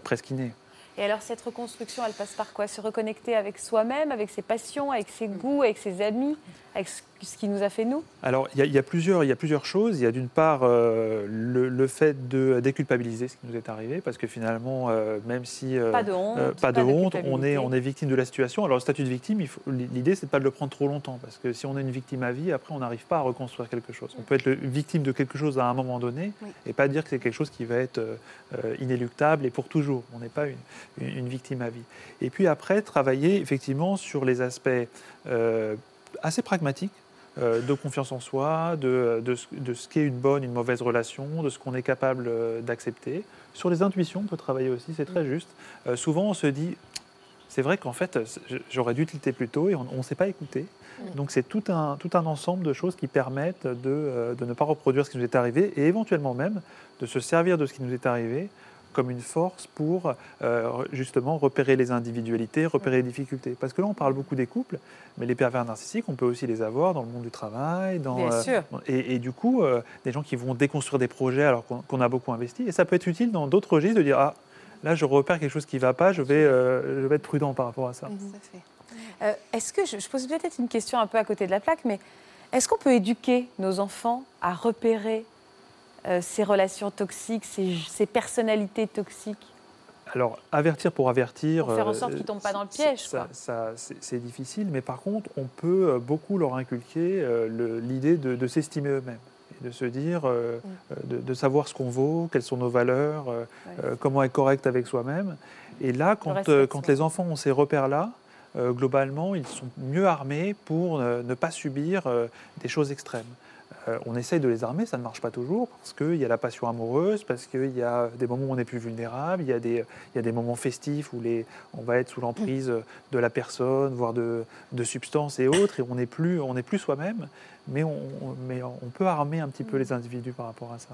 presque innée. Et alors cette reconstruction, elle passe par quoi? Se reconnecter avec soi-même, avec ses passions, avec ses goûts, avec ses amis, avec ce qui nous a fait nous? Alors, il y, y, a plusieurs, il y a plusieurs choses. Il y a d'une part euh, le, le, fait de déculpabiliser ce qui nous est arrivé, parce que finalement, euh, même si... Euh, pas de honte, pas, de honte on, est, on est victime de la situation. Alors, le statut de victime, l'idée, c'est de pas de le prendre trop longtemps, parce que si on est une victime à vie, après, on n'arrive pas à reconstruire quelque chose. On peut être victime de quelque chose à un moment donné, et pas dire que c'est quelque chose qui va être inéluctable et pour toujours. On n'est pas une, une, une, victime à vie. Et puis après, travailler effectivement sur les aspects assez pragmatique euh, de confiance en soi, de, de, de ce qu'est une bonne, une mauvaise relation, de ce qu'on est capable euh, d'accepter. Sur les intuitions, on peut travailler aussi, c'est très juste. Euh, souvent, on se dit, c'est vrai qu'en fait, j'aurais dû tilter plus tôt et on ne s'est pas écouté. Donc c'est tout un, tout un ensemble de choses qui permettent de, de, ne pas reproduire ce qui nous est arrivé et éventuellement même de se servir de ce qui nous est arrivé comme une force pour euh, justement repérer les individualités, repérer les difficultés. Parce que là, on parle beaucoup des couples, mais les pervers narcissiques, on peut aussi les avoir dans le monde du travail. Dans, Bien sûr. Et, et, du coup, euh, des gens qui vont déconstruire des projets alors qu'on a beaucoup investi. Et ça peut être utile dans d'autres registres de dire, ah, là, je repère quelque chose qui ne va pas, je vais, euh, je vais être prudent par rapport à ça. Euh, est-ce que, je, je pose peut-être une question un peu à côté de la plaque, mais est-ce qu'on peut éduquer nos enfants à repérer euh, ces relations toxiques, ces, ces, personnalités toxiques alors, avertir pour avertir. Pour faire en sorte qu'ils ne tombent pas dans le piège. Ça, ça, c'est difficile, mais par contre, on peut euh, beaucoup leur inculquer euh, l'idée de, de s'estimer eux-mêmes. De se dire, euh, mm. de, de, savoir ce qu'on vaut, quelles sont nos valeurs, ouais. euh, comment être correct avec soi-même. Et là, quand, quand les enfants ont ces repères-là, globalement, ils sont mieux armés pour ne pas subir des choses extrêmes. Euh, on essaye de les armer, ça ne marche pas toujours, parce qu'il y a la passion amoureuse, parce qu'il y a des moments où on est plus vulnérable, il y a des, y a des moments festifs où on va être sous l'emprise de la personne, voire de, de, substances et autres, et on n'est plus, plus soi-même, mais on, mais on peut armer un petit peu les individus par rapport à ça.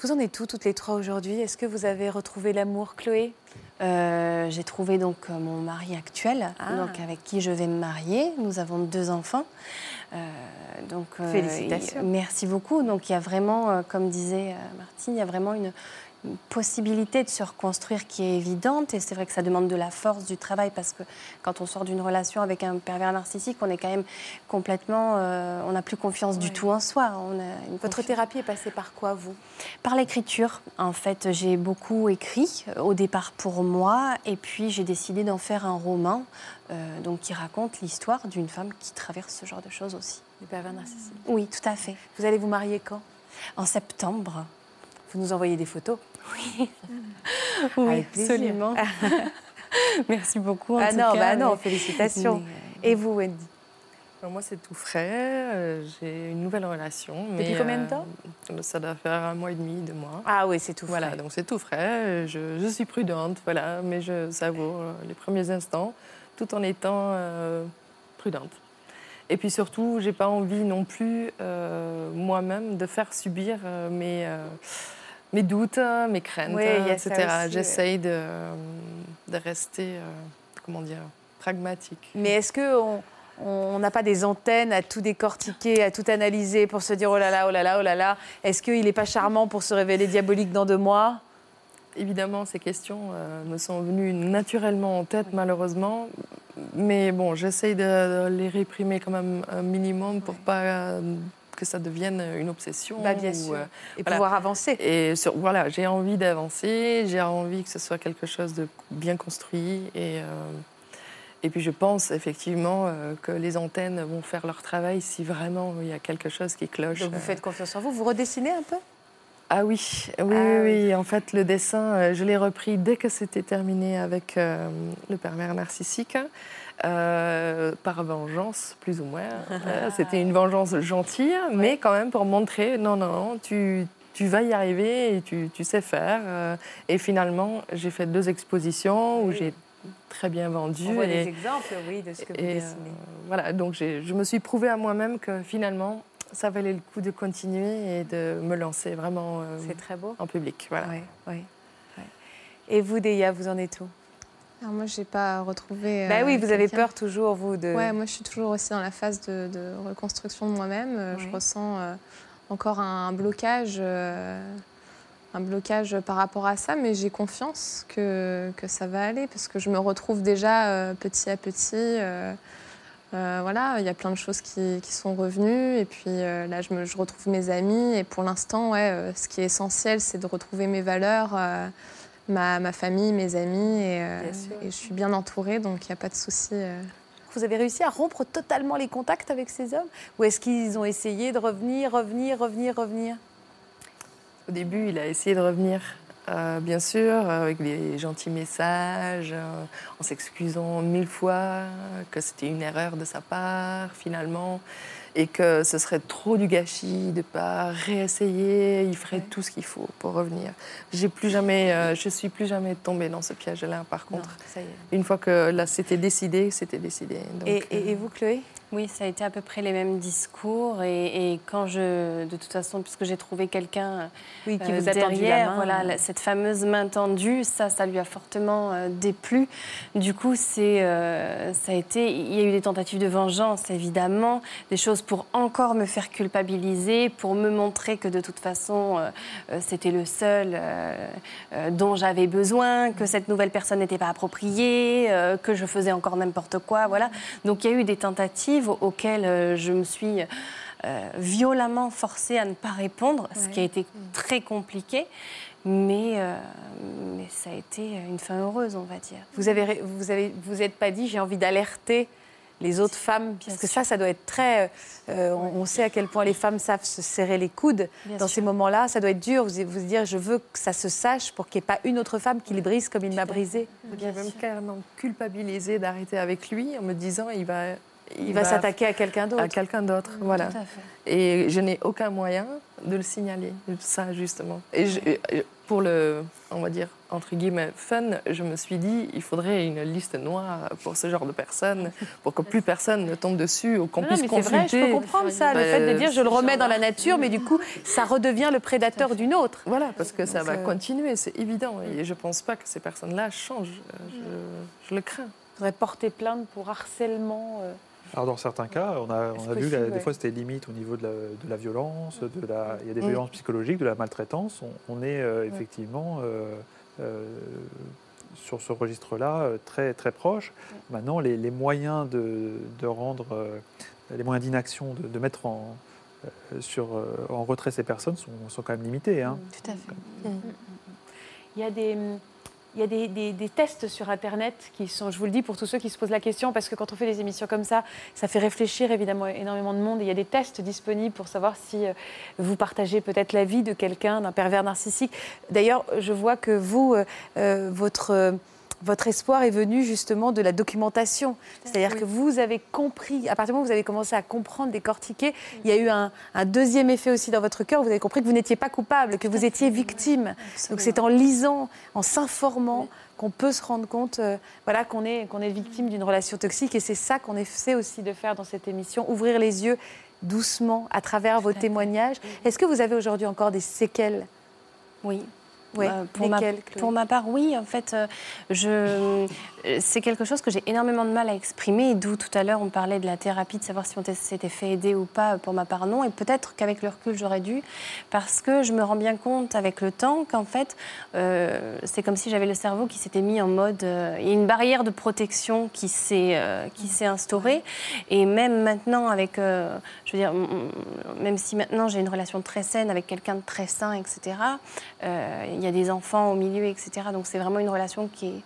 Vous en êtes où toutes les trois aujourd'hui? Est-ce que vous avez retrouvé l'amour, Chloé? Euh, J'ai trouvé donc mon mari actuel, ah. donc avec qui je vais me marier. Nous avons deux enfants. Euh, donc, euh, Félicitations. Merci beaucoup. Donc il y a vraiment, euh, comme disait Martine, il y a vraiment une possibilité de se reconstruire qui est évidente et c'est vrai que ça demande de la force du travail parce que quand on sort d'une relation avec un pervers narcissique, on est quand même complètement, euh, on n'a plus confiance oui. du tout en soi. On a Votre thérapie est passée par quoi vous? Par l'écriture. En fait, j'ai beaucoup écrit au départ pour moi et puis j'ai décidé d'en faire un roman euh, donc qui raconte l'histoire d'une femme qui traverse ce genre de choses aussi. Les pervers narcissiques. Oui, tout à fait. Vous allez vous marier quand? En septembre. Vous nous envoyez des photos oui, [LAUGHS] oui absolument. [LAUGHS] Merci beaucoup. En ah tout non, cas, bah non, félicitations. Mais... Et vous, Wendy? Moi, c'est tout frais. J'ai une nouvelle relation. Depuis mais, combien de temps? euh, Ça doit faire un mois et demi, deux mois. Ah oui, c'est tout voilà, frais. donc c'est tout frais. Je, je, suis prudente, voilà, mais je savoure les premiers instants tout en étant euh, prudente. Et puis surtout, j'ai pas envie non plus euh, moi-même de faire subir euh, mes mes doutes, mes craintes, oui, etc. J'essaye de, de, rester, euh, comment dire, pragmatique. Mais est-ce qu'on on n'a pas des antennes à tout décortiquer, à tout analyser pour se dire oh là là, oh là là, oh là là Est-ce qu'il n'est pas charmant pour se révéler diabolique dans deux mois? Évidemment, ces questions euh, me sont venues naturellement en tête, malheureusement. Mais bon, j'essaye de, de, les réprimer quand même un minimum pour pas... Euh, que ça devienne une obsession. Bah, bien sûr. Euh, et voilà. pouvoir avancer. Et sur, voilà, j'ai envie d'avancer, j'ai envie que ce soit quelque chose de bien construit. Et, euh, et puis je pense effectivement euh, que les antennes vont faire leur travail si vraiment il y a quelque chose qui cloche. Donc vous faites confiance en vous. Vous redessinez un peu? Ah oui, oui, ah, oui, oui. En fait, le dessin, je l'ai repris dès que c'était terminé avec le pervers narcissique. Euh, par vengeance, plus ou moins. Euh, C'était une vengeance gentille, ouais. mais quand même pour montrer, non, non, non, tu, tu vas y arriver et tu, tu sais faire. Euh, et finalement, j'ai fait deux expositions oui. où j'ai très bien vendu. On voit et, des exemples, oui, de ce que vous et, dessinez. voilà, donc je me suis prouvé à moi-même que finalement, ça valait le coup de continuer et de me lancer vraiment C'est très beau. en public. Voilà. Oui, oui, oui. Et vous, Deya, vous en êtes où? Alors moi, je n'ai pas retrouvé. Bah oui, vous avez peur toujours, vous de. Ouais, moi, je suis toujours aussi dans la phase de, de reconstruction de moi-même. Oui. Je ressens euh, encore un, blocage, euh, un blocage par rapport à ça, mais j'ai confiance que, que ça va aller parce que je me retrouve déjà euh, petit à petit Euh, voilà, il y a plein de choses qui, qui sont revenues. Et puis euh, là, je, me, je, retrouve mes amis. Et pour l'instant, ouais, euh, ce qui est essentiel, c'est de retrouver mes valeurs, euh, ma, ma, famille, mes amis. Et, et, je suis bien entourée, donc il n'y a pas de souci. Vous avez réussi à rompre totalement les contacts avec ces hommes Ou est-ce qu'ils ont essayé de revenir, revenir, revenir, revenir? Au début, il a essayé de revenir. Euh, bien sûr, avec des gentils messages, euh, en s'excusant mille fois que c'était une erreur de sa part finalement, et que ce serait trop du gâchis de pas réessayer. Il ferait tout ce qu'il faut pour revenir. J'ai plus jamais, euh, je suis plus jamais tombée dans ce piège-là. Par contre, non, une fois que là c'était décidé, c'était décidé. Donc, et, et, et vous, Chloé? Oui, ça a été à peu près les mêmes discours. Et, et quand je, de toute façon, puisque j'ai trouvé quelqu'un oui, qui euh, vous a derrière, main, voilà, cette fameuse main tendue, ça, ça lui a fortement euh, déplu. Du coup, c'est, euh, ça a été, il y a eu des tentatives de vengeance, évidemment, des choses pour encore me faire culpabiliser, pour me montrer que de toute façon, euh, c'était le seul dont j'avais besoin, que cette nouvelle personne n'était pas appropriée, que je faisais encore n'importe quoi, voilà. Donc il y a eu des tentatives auxquelles euh, je me suis euh, violemment forcée à ne pas répondre, ouais. ce qui a été très compliqué. Mais, euh, mais ça a été une fin heureuse, on va dire. Vous avez, vous avez, vous êtes pas dit j'ai envie d'alerter les autres femmes parce que sûr. ça, ça doit être très. Euh, on, on, sait à quel point les femmes savent se serrer les coudes Bien dans sûr. ces moments-là. Ça doit être dur. Vous vous dire, je veux que ça se sache pour qu'il n'y ait pas une autre femme qui les brise comme il m'a brisé. J'ai même carrément culpabilisé d'arrêter avec lui en me disant, il va il, il va, va s'attaquer à quelqu'un d'autre. À quelqu'un d'autre, mmh, voilà. Et je n'ai aucun moyen de le signaler, ça justement. Et je, pour le, on va dire, entre guillemets, fun, je me suis dit, il faudrait une liste noire pour ce genre de personnes, pour que plus personne ne tombe dessus ou qu'on puisse mais consulter. Vrai, je peux comprendre ça, le fait de dire, je le remets dans la nature, mais du coup, ça redevient le prédateur d'une autre. Voilà, parce que ça va continuer, c'est évident. Et je ne pense pas que ces personnes-là changent. Je, je, le crains. Il faudrait porter plainte pour harcèlement. Euh... Alors dans certains cas, on a, on a vu que ouais. des fois c'était limite au niveau de la, de la violence, de la, il y a des mmh. violences psychologiques, de la maltraitance. On, on est euh, effectivement euh, euh, sur ce registre-là très très proche. Maintenant, les, les, moyens de, de rendre, les moyens d'inaction, de, de, mettre en, sur, en retrait ces personnes sont, sont quand même limités. Hein. Tout à fait. Il y a des il y a des, tests sur Internet qui sont, je vous le dis pour tous ceux qui se posent la question, parce que quand on fait des émissions comme ça, ça fait réfléchir évidemment énormément de monde. Il y a des tests disponibles pour savoir si euh, vous partagez peut-être la vie de quelqu'un, d'un pervers narcissique. D'ailleurs, je vois que vous, euh, euh, votre votre espoir est venu justement de la documentation. C'est-à-dire oui. que vous avez compris, à partir du moment où vous avez commencé à comprendre, décortiquer, oui. il y a eu un, un, deuxième effet aussi dans votre cœur. Vous avez compris que vous n'étiez pas coupable, que vous étiez victime. Donc c'est en lisant, en s'informant. Qu'on peut se rendre compte euh, voilà, qu'on est, qu est victime d'une relation toxique. Et c'est ça qu'on essaie aussi de faire dans cette émission, ouvrir les yeux doucement à travers vos témoignages. Est-ce que vous avez aujourd'hui encore des séquelles? Oui, oui, euh, pour, ma, pour, ma, part, oui. En fait, euh, je, c'est quelque chose que j'ai énormément de mal à exprimer, d'où tout à l'heure on parlait de la thérapie, de savoir si on s'était fait aider ou pas. Pour ma part, non. Et peut-être qu'avec le recul, j'aurais dû, parce que je me rends bien compte avec le temps qu'en fait, euh, c'est comme si j'avais le cerveau qui s'était mis en mode. Euh, il y a une barrière de protection qui s'est euh, qui s'est instaurée. Et même maintenant, avec, euh, je veux dire, même si maintenant j'ai une relation très saine avec quelqu'un de très sain, etc. il y a des enfants au milieu, etc. Donc c'est vraiment une relation qui est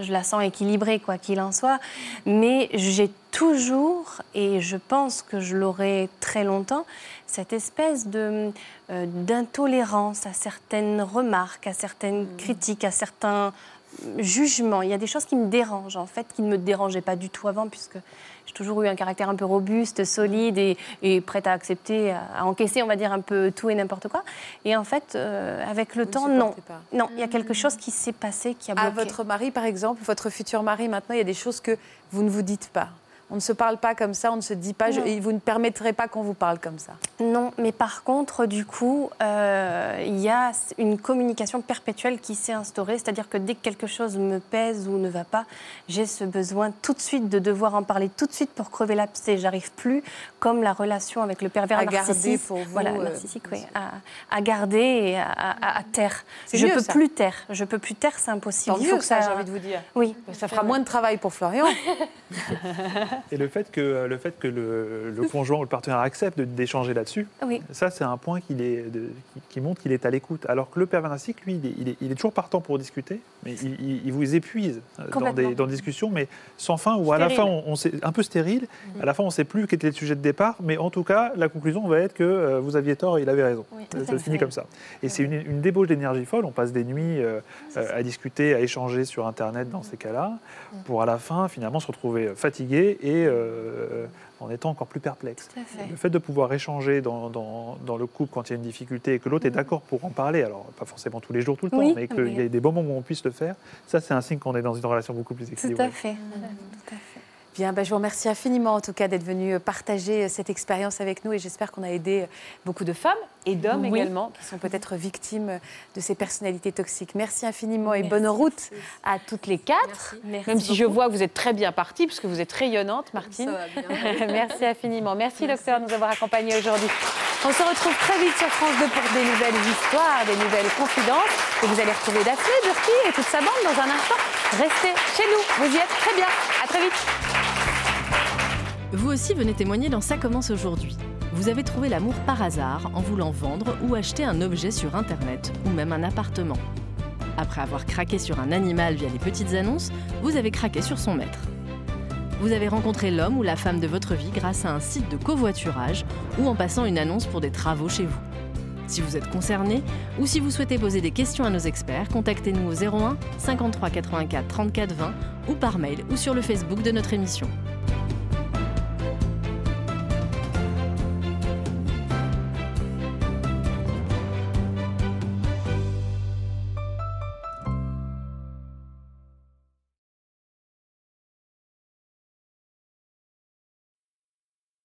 je la sens équilibrée, quoi qu'il en soit. Mais j'ai toujours, et je pense que je l'aurai très longtemps, cette espèce de, euh, d'intolérance à certaines remarques, à certaines mmh. critiques, à certains jugements. Il y a des choses qui me dérangent, en fait, qui ne me dérangeaient pas du tout avant, puisque j'ai toujours eu un caractère un peu robuste, solide et, et prête à accepter, à, à, encaisser, on va dire, un peu tout et n'importe quoi. Et en fait, euh, avec le Vous temps, non. Pas. Non, il y a quelque chose qui s'est passé, qui a bloqué. À votre mari, par exemple, votre futur mari, maintenant, il y a des choses que vous ne vous dites pas. On ne se parle pas comme ça, on ne se dit pas, je, et vous ne permettrez pas qu'on vous parle comme ça. Non, mais par contre, du coup, euh, il y a une communication perpétuelle qui s'est instaurée, c'est-à-dire que dès que quelque chose me pèse ou ne va pas, j'ai ce besoin tout de suite de devoir en parler tout de suite pour crever l'abcès. J'arrive plus, comme la relation avec le pervers à narcissique, pour vous, voilà, euh, narcissique, oui, à, à, garder et à, à, à taire. Je mieux, peux ça. plus taire. Je peux plus taire, c'est impossible. Tant il faut mieux, que ça, j'ai envie de vous dire. Oui. Ça fera moins de travail pour Florian. [LAUGHS] Et le fait que le, fait que le, le [LAUGHS] conjoint ou le partenaire accepte d'échanger là-dessus, Oui. ça c'est un point qu'il est, de- qui, qui montre qu'il est à l'écoute. Alors que le pervers narcissique, lui, il est, il est- il est toujours partant pour discuter, mais il, vous épuise euh, dans des, dans des discussions, mais sans fin, ou à la fin, on, on sait, un peu stérile, à la fin, on ne sait plus quel était le sujet de départ, mais en tout cas, la conclusion va être que euh, vous aviez tort et il avait raison. Oui, ça finit comme ça. Et c'est une, une débauche d'énergie folle. On passe des nuits euh, euh, à discuter, à échanger sur Internet dans ces cas-là, pour à la fin, finalement, se retrouver fatigué et euh, en étant encore plus perplexe. Le fait de pouvoir échanger dans, dans- dans le couple quand il y a une difficulté et que l'autre est d'accord pour en parler, alors pas forcément tous les jours, tout le temps, mais qu'il y ait des bons moments où on puisse le faire, ça c'est un signe qu'on est dans une relation beaucoup plus Tout équilibrée. à fait. Tout à fait. Bien, bah, je vous remercie infiniment en tout cas d'être venu partager cette expérience avec nous et j'espère qu'on a aidé beaucoup de femmes et d'hommes Oui. également qui sont peut-être victimes de ces personnalités toxiques. Merci infiniment et Merci. bonne route à toutes les quatre. Merci Même si je vois que vous êtes très bien partie, puisque vous êtes rayonnante, Martine. [LAUGHS] Merci infiniment. Merci, docteur de nous avoir accompagnés aujourd'hui. On se retrouve très vite sur France 2 pour des nouvelles histoires, des nouvelles confidences. Et vous allez retrouver Daphné, Burki et toute sa bande dans un instant. Restez chez nous. Vous y êtes très bien. À très vite. Vous aussi venez témoigner dans Ça commence aujourd'hui. Vous avez trouvé l'amour par hasard en voulant vendre ou acheter un objet sur Internet ou même un appartement. Après avoir craqué sur un animal via les petites annonces, vous avez craqué sur son maître. Vous avez rencontré l'homme ou la femme de votre vie grâce à un site de covoiturage ou en passant une annonce pour des travaux chez vous. Si vous êtes concerné ou si vous souhaitez poser des questions à nos experts, contactez-nous au 01 53 84 34 20 ou par mail ou sur le Facebook de notre émission.